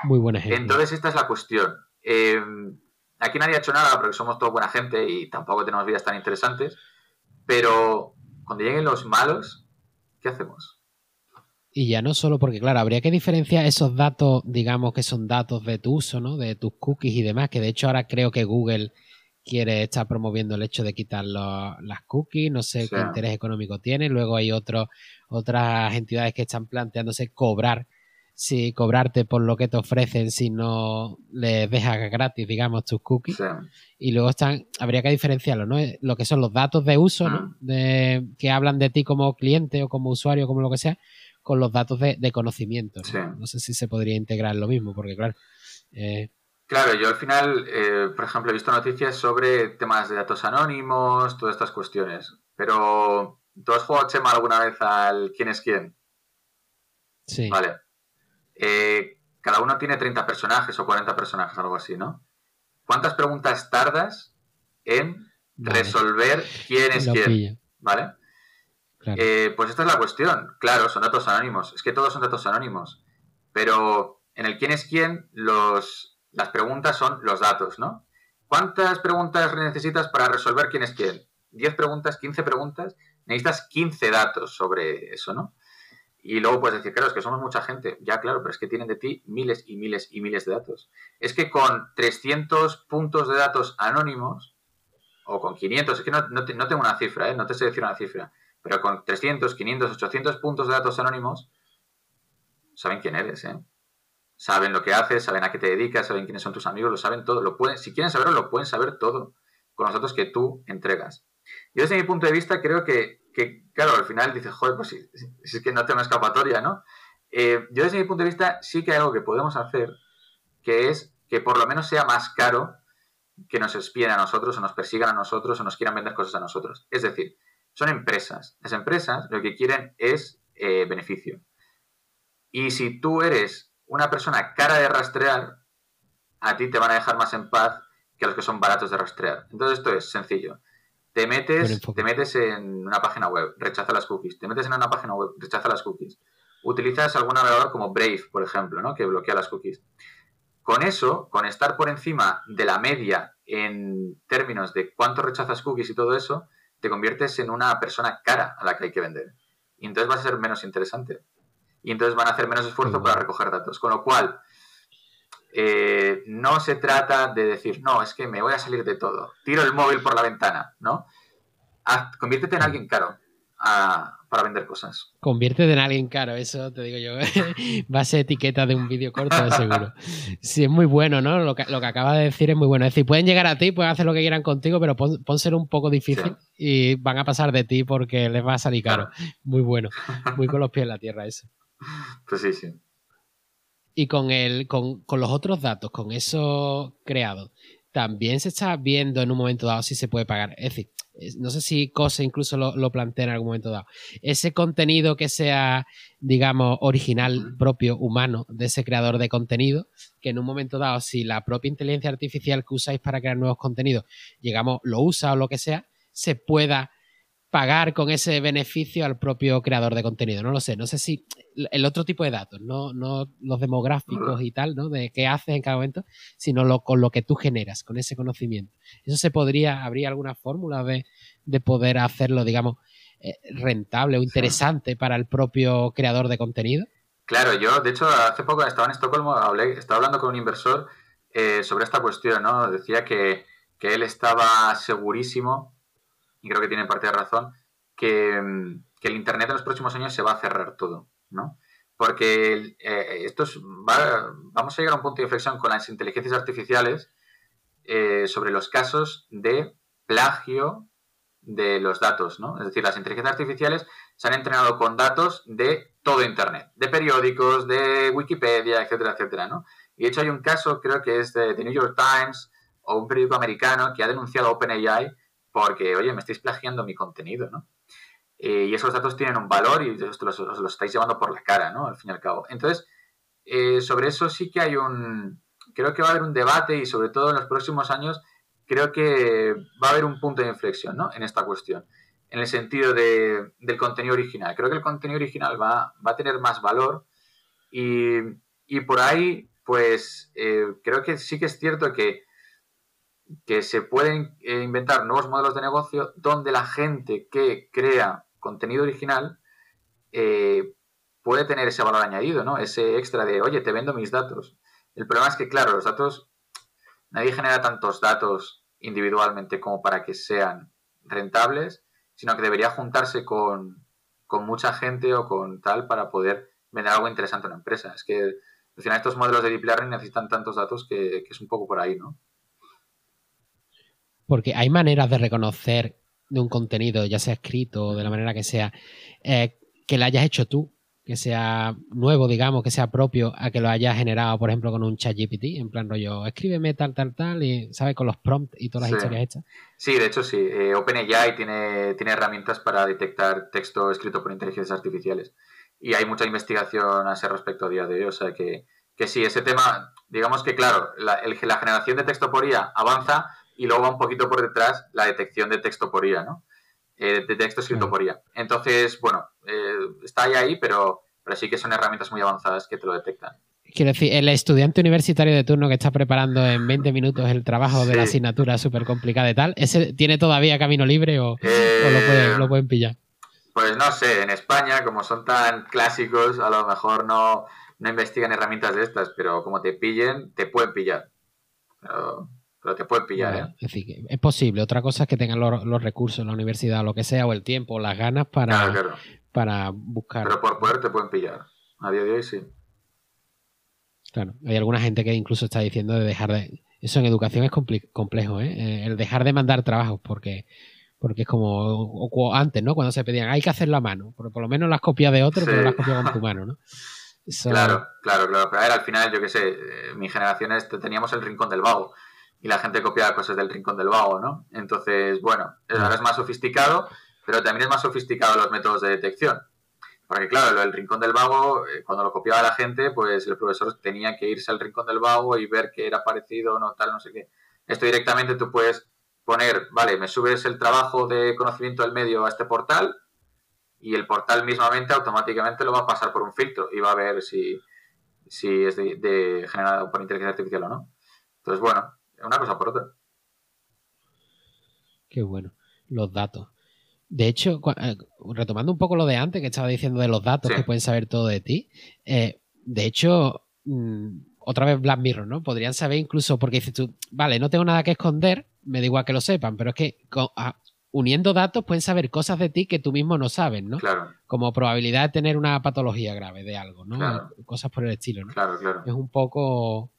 Muy buena gente. Entonces esta es la cuestión. Eh, aquí nadie ha hecho nada porque somos toda buena gente y tampoco tenemos vidas tan interesantes, pero cuando lleguen los malos, ¿qué hacemos? Y ya no solo porque, claro, habría que diferenciar esos datos, digamos que son datos de tu uso, ¿no? De tus cookies y demás, que de hecho ahora creo que Google quiere estar promoviendo el hecho de quitar las cookies, no sé qué interés económico tiene. Luego hay otros otras entidades que están planteándose cobrar, si cobrarte por lo que te ofrecen si no les dejas gratis, digamos, tus cookies. Y luego están, habría que diferenciarlo, ¿no? Lo que son los datos de uso, ¿no? De, que hablan de ti como cliente o como usuario, como lo que sea con los datos de, conocimiento. ¿no? sé si se podría integrar lo mismo, porque claro. Eh, claro, yo al final, eh, por ejemplo, he visto noticias sobre temas de datos anónimos, todas estas cuestiones. Pero, ¿tú has jugado, Chema, alguna vez al quién es quién? Sí. Vale. Eh, cada uno tiene 30 personajes o 40 personajes, algo así, ¿no? ¿Cuántas preguntas tardas en resolver quién es quién? ¿Vale? Eh, pues esta es la cuestión. Claro, son datos anónimos. Es que todos son datos anónimos. Pero en el quién es quién, los, las preguntas son los datos, ¿no? ¿Cuántas preguntas necesitas para resolver quién es quién? ¿10 preguntas? ¿15 preguntas? Necesitas 15 datos sobre eso, ¿no? Y luego puedes decir, claro, es que somos mucha gente. Ya, claro, pero es que tienen de ti miles y miles y miles de datos. Es que con 300 puntos de datos anónimos, o con 500, es que no, no tengo una cifra, ¿eh? no te sé decir una cifra, pero con 300, 500, 800 puntos de datos anónimos, saben quién eres, ¿eh? Saben lo que haces, saben a qué te dedicas, saben quiénes son tus amigos, lo saben todo. Lo pueden, si quieren saberlo, lo pueden saber todo con los datos que tú entregas. Yo desde mi punto de vista creo que, claro, al final dices, joder, pues si, es que no tengo escapatoria, ¿no? Eh, yo desde mi punto de vista sí que hay algo que podemos hacer, que es que por lo menos sea más caro que nos espien a nosotros o nos persigan a nosotros o nos quieran vender cosas a nosotros. Es decir, son empresas. Las empresas lo que quieren es eh, beneficio. Y si tú eres una persona cara de rastrear, a ti te van a dejar más en paz que a los que son baratos de rastrear. Entonces esto es sencillo. Te metes, te metes en una página web, rechaza las cookies. Te metes en una página web, rechaza las cookies. utilizas algún navegador como Brave, por ejemplo, ¿no? que bloquea las cookies. Con eso, con estar por encima de la media en términos de cuánto rechazas cookies y todo eso, te conviertes en una persona cara a la que hay que vender. Y entonces vas a ser menos interesante. Y entonces van a hacer menos esfuerzo para recoger datos. Con lo cual, eh, no se trata de decir, no, es que me voy a salir de todo. Tiro el móvil por la ventana, ¿no? conviértete en alguien caro para vender cosas. Conviértete en alguien caro, eso te digo yo. Va a ser etiqueta de un vídeo corto, de seguro. Sí, es muy bueno, ¿no? Lo que, lo que acaba de decir es muy bueno. Es decir, pueden llegar a ti, pueden hacer lo que quieran contigo, pero pónselo un poco difícil y van a pasar de ti porque les va a salir caro. Muy bueno. Muy con los pies en la tierra eso. Pues sí, sí. Y con, el, con, con los otros datos, con eso creado, también se está viendo en un momento dado si se puede pagar. Es decir, no sé si COSE incluso lo, plantea en algún momento dado. Ese contenido que sea, digamos, original, propio, humano, de ese creador de contenido, que en un momento dado, si la propia inteligencia artificial que usáis para crear nuevos contenidos, digamos, lo usa o lo que sea, se pueda pagar con ese beneficio al propio creador de contenido. No lo sé, no sé si el otro tipo de datos, no, no los demográficos y tal, ¿no? De qué haces en cada momento, sino lo, con lo que tú generas, con ese conocimiento. Eso se podría, habría alguna fórmula de, de poder hacerlo, digamos, eh, rentable o interesante para el propio creador de contenido. Claro, yo, de hecho, hace poco estaba en Estocolmo, hablé, estaba hablando con un inversor eh, sobre esta cuestión, ¿no? Decía que, que él estaba segurísimo creo que tiene parte de razón, que, mm, que, el Internet en los próximos años se va a cerrar todo, ¿no? Porque eh, esto vamos a llegar a un punto de inflexión con las inteligencias artificiales eh, sobre los casos de plagio de los datos, ¿no? Es decir, las inteligencias artificiales se han entrenado con datos de todo Internet, de periódicos, de Wikipedia, etcétera, etcétera, ¿no? Y de hecho hay un caso, creo que es de The New York Times o un periódico americano que ha denunciado OpenAI porque, oye, me estáis plagiando mi contenido, ¿no? Eh, y esos datos tienen un valor y os los, estáis llevando por la cara, ¿no? Al fin y al cabo. Entonces, eh, sobre eso sí que hay un... Creo que va a haber un debate y sobre todo en los próximos años creo que va a haber un punto de inflexión, ¿no? En esta cuestión. En el sentido de, del contenido original. Creo que el contenido original va, va a tener más valor y, y por ahí, pues, eh, creo que sí que es cierto que que se pueden eh, inventar nuevos modelos de negocio donde la gente que crea contenido original eh, puede tener ese valor añadido, ¿no? Ese extra de, oye, te vendo mis datos. El problema es que, claro, los datos, nadie genera tantos datos individualmente como para que sean rentables, sino que debería juntarse con, mucha gente o con tal para poder vender algo interesante a una empresa. Es que al final estos modelos de deep learning necesitan tantos datos que, que es un poco por ahí, ¿no? Porque hay maneras de reconocer de un contenido, ya sea escrito o de la manera que sea, eh, que lo hayas hecho tú, que sea nuevo, digamos, que sea propio a que lo hayas generado, por ejemplo, con un chat GPT, en plan rollo, escríbeme tal, tal, tal, y, ¿sabes? Con los prompts y todas las historias hechas. Sí, de hecho sí. Eh, OpenAI tiene, tiene herramientas para detectar texto escrito por inteligencias artificiales. Y hay mucha investigación a ese respecto a día de hoy. O sea que, que sí, ese tema, digamos que claro, la, la generación de texto por IA avanza, y luego va un poquito por detrás la detección de texto por IA, ¿no? Eh, de texto escrito por IA. Entonces, bueno, eh, está ahí, ahí pero, pero sí que son herramientas muy avanzadas que te lo detectan. Quiero decir, el estudiante universitario de turno que está preparando en 20 minutos el trabajo de la asignatura súper complicada y tal, ¿ese tiene todavía camino libre o, lo, lo, pueden, pillar? Pues no sé, en España, como son tan clásicos, a lo mejor no, no investigan herramientas de estas, pero como te pillen, te pueden pillar. Pero pero te puede pillar, ¿eh? Es decir, es posible. Otra cosa es que tengan los, recursos en la universidad, lo que sea, o el tiempo, o las ganas para, para buscar. Pero por poder te pueden pillar. A día de hoy sí. Claro, hay alguna gente que incluso está diciendo de dejar de. Eso en educación es complejo, ¿eh? ¿eh? El dejar de mandar trabajos, porque porque es como antes, ¿no? Cuando se pedían, hay que hacerlo a mano, porque por lo menos las copias de otro, pero las copias con tu mano, ¿no? Claro, claro, claro. Pero a ver, al final, yo qué sé, eh, mi generación teníamos el rincón del vago y la gente copiaba cosas del rincón del vago, ¿no? Entonces, bueno, ahora es más sofisticado, pero también es más sofisticado los métodos de detección. Porque claro, el rincón del vago, eh, cuando lo copiaba la gente, pues el profesor tenía que irse al rincón del vago y ver que era parecido no, tal, no sé qué. Esto directamente tú puedes poner, vale, me subes el trabajo de conocimiento del medio a este portal y el portal mismamente automáticamente lo va a pasar por un filtro y va a ver si, si es de, generado por inteligencia artificial o no. Entonces, bueno, una cosa por otra. Qué bueno. Los datos. De hecho, eh, retomando un poco lo de antes que estaba diciendo de los datos que pueden saber todo de ti, eh, de hecho, mm, otra vez Black Mirror, ¿no? Podrían saber incluso, porque dices tú, vale, no tengo nada que esconder, me da igual que lo sepan, pero es que uniendo datos pueden saber cosas de ti que tú mismo no sabes, ¿no? Claro. Como probabilidad de tener una patología grave de algo, ¿no? Cosas por el estilo, ¿no? Claro, claro. Es un poco...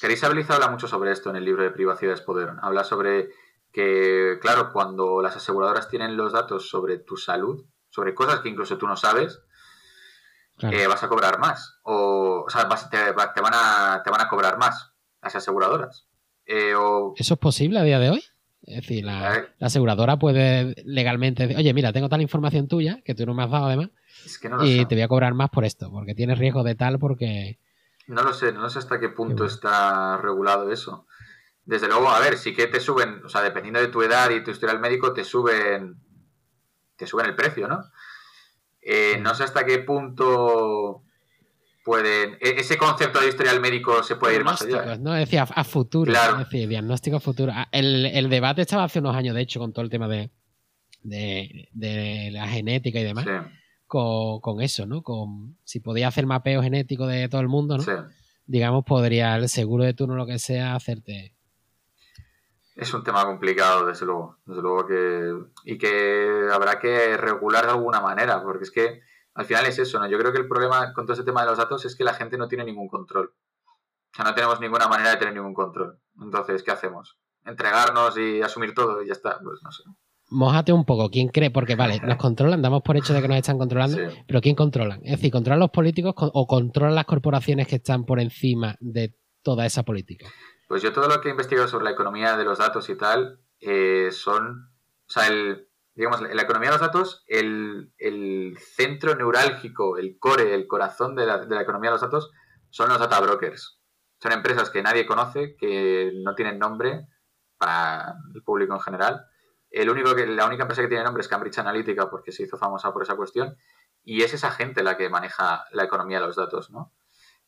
Chris habla mucho sobre esto en el libro de Privacidad es Poder. Habla sobre que, claro, cuando las aseguradoras tienen los datos sobre tu salud, sobre cosas que incluso tú no sabes, eh, vas a cobrar más. O, o sea, te, van a, te van a cobrar más las aseguradoras. Eh, ¿Eso es posible a día de hoy? Es decir, la, aseguradora puede legalmente decir, oye, mira, tengo tal información tuya que tú no me has dado además y te voy a cobrar más por esto, porque tienes riesgo de tal, porque... No lo sé, no sé hasta qué punto está regulado eso. Desde luego, a ver, sí que te suben, o sea, dependiendo de tu edad y tu historial médico, te suben, te suben el precio, ¿no? Eh, no sé hasta qué punto pueden. E-, ese concepto de historial médico se puede ir más allá. ¿no? Decía a futuro. Es decir, diagnóstico futuro. Ah, el, debate estaba hace unos años, de hecho, con todo el tema de, de, la genética y demás. Con, eso, ¿no? Con si podía hacer mapeo genético de todo el mundo, ¿no? Digamos, podría el seguro de turno, lo que sea, hacerte. Es un tema complicado, desde luego. Desde luego que. Y que habrá que regular de alguna manera, porque es que al final es eso, ¿no? Yo creo que el problema con todo ese tema de los datos es que la gente no tiene ningún control. O sea, no tenemos ninguna manera de tener ningún control. Entonces, ¿qué hacemos? ¿Entregarnos y asumir todo y ya está? Pues no sé. Mójate un poco, ¿quién cree? Porque vale, nos controlan, damos por hecho de que nos están controlando, pero ¿quién controlan? Es decir, ¿controlan los políticos o controlan las corporaciones que están por encima de toda esa política? Pues yo todo lo que he investigado sobre la economía de los datos y tal eh, son, o sea, el, digamos, en la economía de los datos, el, centro neurálgico, el core, el corazón de la, economía de los datos son los data brokers. Son empresas que nadie conoce, que no tienen nombre para el público en general. El único que, la única empresa que tiene nombre es Cambridge Analytica porque se hizo famosa por esa cuestión. Y es esa gente la que maneja la economía de los datos, ¿no?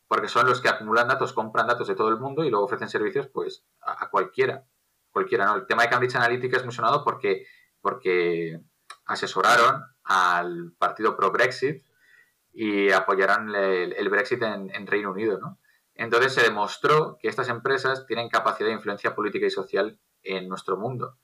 Porque son los que acumulan datos, compran datos de todo el mundo y luego ofrecen servicios pues a, cualquiera. Cualquiera, ¿no? El tema de Cambridge Analytica es muy sonado porque porque asesoraron al partido pro-Brexit y apoyaron el, Brexit en, Reino Unido, ¿no? Entonces se demostró que estas empresas tienen capacidad de influencia política y social en nuestro mundo.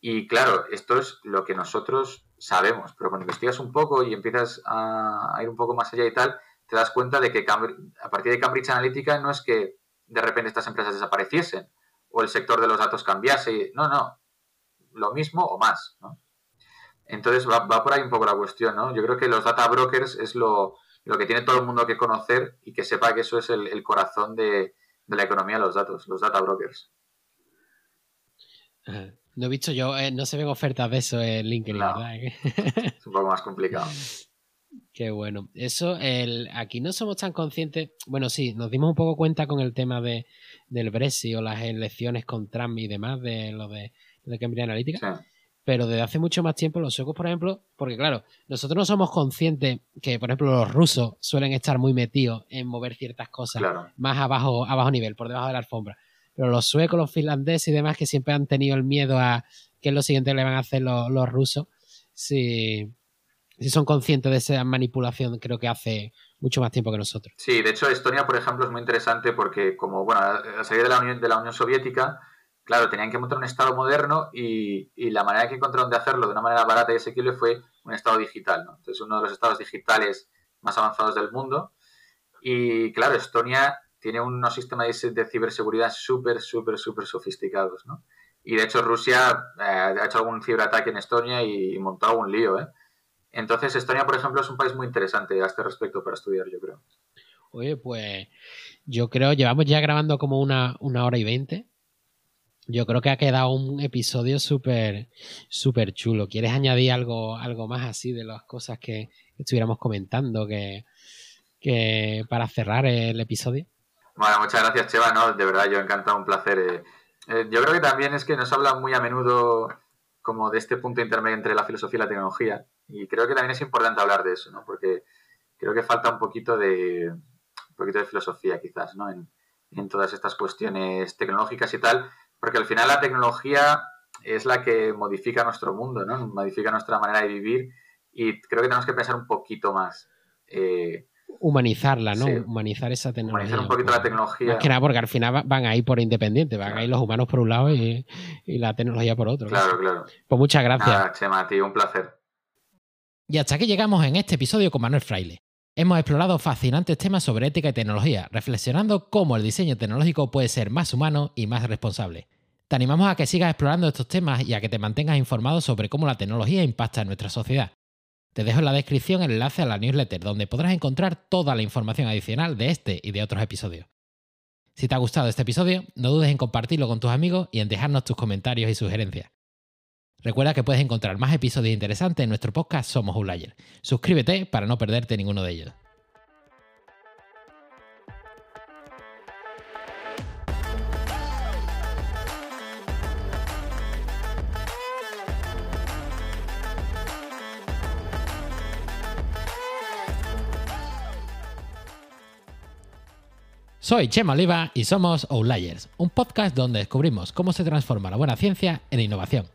Y claro, esto es lo que nosotros sabemos, pero cuando investigas un poco y empiezas a, ir un poco más allá y tal, te das cuenta de que a partir de Cambridge Analytica no es que de repente estas empresas desapareciesen o el sector de los datos cambiase. No, no lo mismo o más, ¿no? Entonces va, por ahí un poco la cuestión, ¿no? Yo creo que los data brokers es lo, que tiene todo el mundo que conocer y que sepa que eso es el, corazón de, la economía de los datos, los data brokers. No he visto yo, eh, no se ven ofertas de eso en LinkedIn, ¿verdad? es un poco más complicado. Qué bueno. Eso, el, aquí no somos tan conscientes. Bueno, sí, nos dimos un poco cuenta con el tema de, del Brexit o las elecciones con Trump y demás, de lo de de Cambridge Analytica. Pero desde hace mucho más tiempo los suecos, por ejemplo, porque claro, nosotros no somos conscientes que, por ejemplo, los rusos suelen estar muy metidos en mover ciertas cosas más abajo, abajo nivel, por debajo de la alfombra. Pero los suecos, los finlandeses y demás que siempre han tenido el miedo a qué es lo siguiente que le van a hacer los, rusos, si, si son conscientes de esa manipulación, creo que hace mucho más tiempo que nosotros. Sí, de hecho Estonia, por ejemplo, es muy interesante porque como, bueno, a salir de la Unión, de la Unión Soviética, claro, tenían que montar un Estado moderno y, la manera que encontraron de hacerlo de una manera barata y asequible fue un Estado digital. ¿no? Entonces, uno de los estados digitales más avanzados del mundo. Y claro, Estonia tiene unos sistemas de ciberseguridad súper, súper, súper sofisticados. ¿no? Y de hecho, Rusia eh, ha hecho algún ciberataque en Estonia y, montó algún lío. ¿eh? Entonces, Estonia, por ejemplo, es un país muy interesante a este respecto para estudiar, yo creo. Oye, pues yo creo, llevamos ya grabando como una, una hora y veinte yo creo que ha quedado un episodio súper súper chulo. ¿Quieres añadir algo, algo más así de las cosas que estuviéramos comentando que, para cerrar el episodio? Bueno, muchas gracias, Cheva. No, de verdad, yo encantado, un placer. Eh, eh, yo creo que también es que nos habla muy a menudo como de este punto intermedio entre la filosofía y la tecnología. Y creo que también es importante hablar de eso, ¿no? Porque creo que falta un poquito de, un poquito de filosofía quizás, ¿no? En, en todas estas cuestiones tecnológicas y tal, porque al final la tecnología es la que modifica nuestro mundo, ¿no? Modifica nuestra manera de vivir y creo que tenemos que pensar un poquito más. Eh, Humanizarla, ¿no? Humanizar esa tecnología. Humanizar un poquito la tecnología. Más que nada porque al final van a ir por independiente, van a ir los humanos por un lado y, la tecnología por otro. Claro, claro. Pues muchas gracias. Nada, Chema, tío, un placer. Y hasta aquí llegamos en este episodio con Manuel Fraile. Hemos explorado fascinantes temas sobre ética y tecnología, reflexionando cómo el diseño tecnológico puede ser más humano y más responsable. Te animamos a que sigas explorando estos temas y a que te mantengas informado sobre cómo la tecnología impacta en nuestra sociedad. Te dejo en la descripción el enlace a la newsletter donde podrás encontrar toda la información adicional de este y de otros episodios. Si te ha gustado este episodio, no dudes en compartirlo con tus amigos y en dejarnos tus comentarios y sugerencias. Recuerda que puedes encontrar más episodios interesantes en nuestro podcast Somos Outlier. Suscríbete para no perderte ninguno de ellos. Soy Chema Oliva y somos Outliers, un podcast donde descubrimos cómo se transforma la buena ciencia en innovación.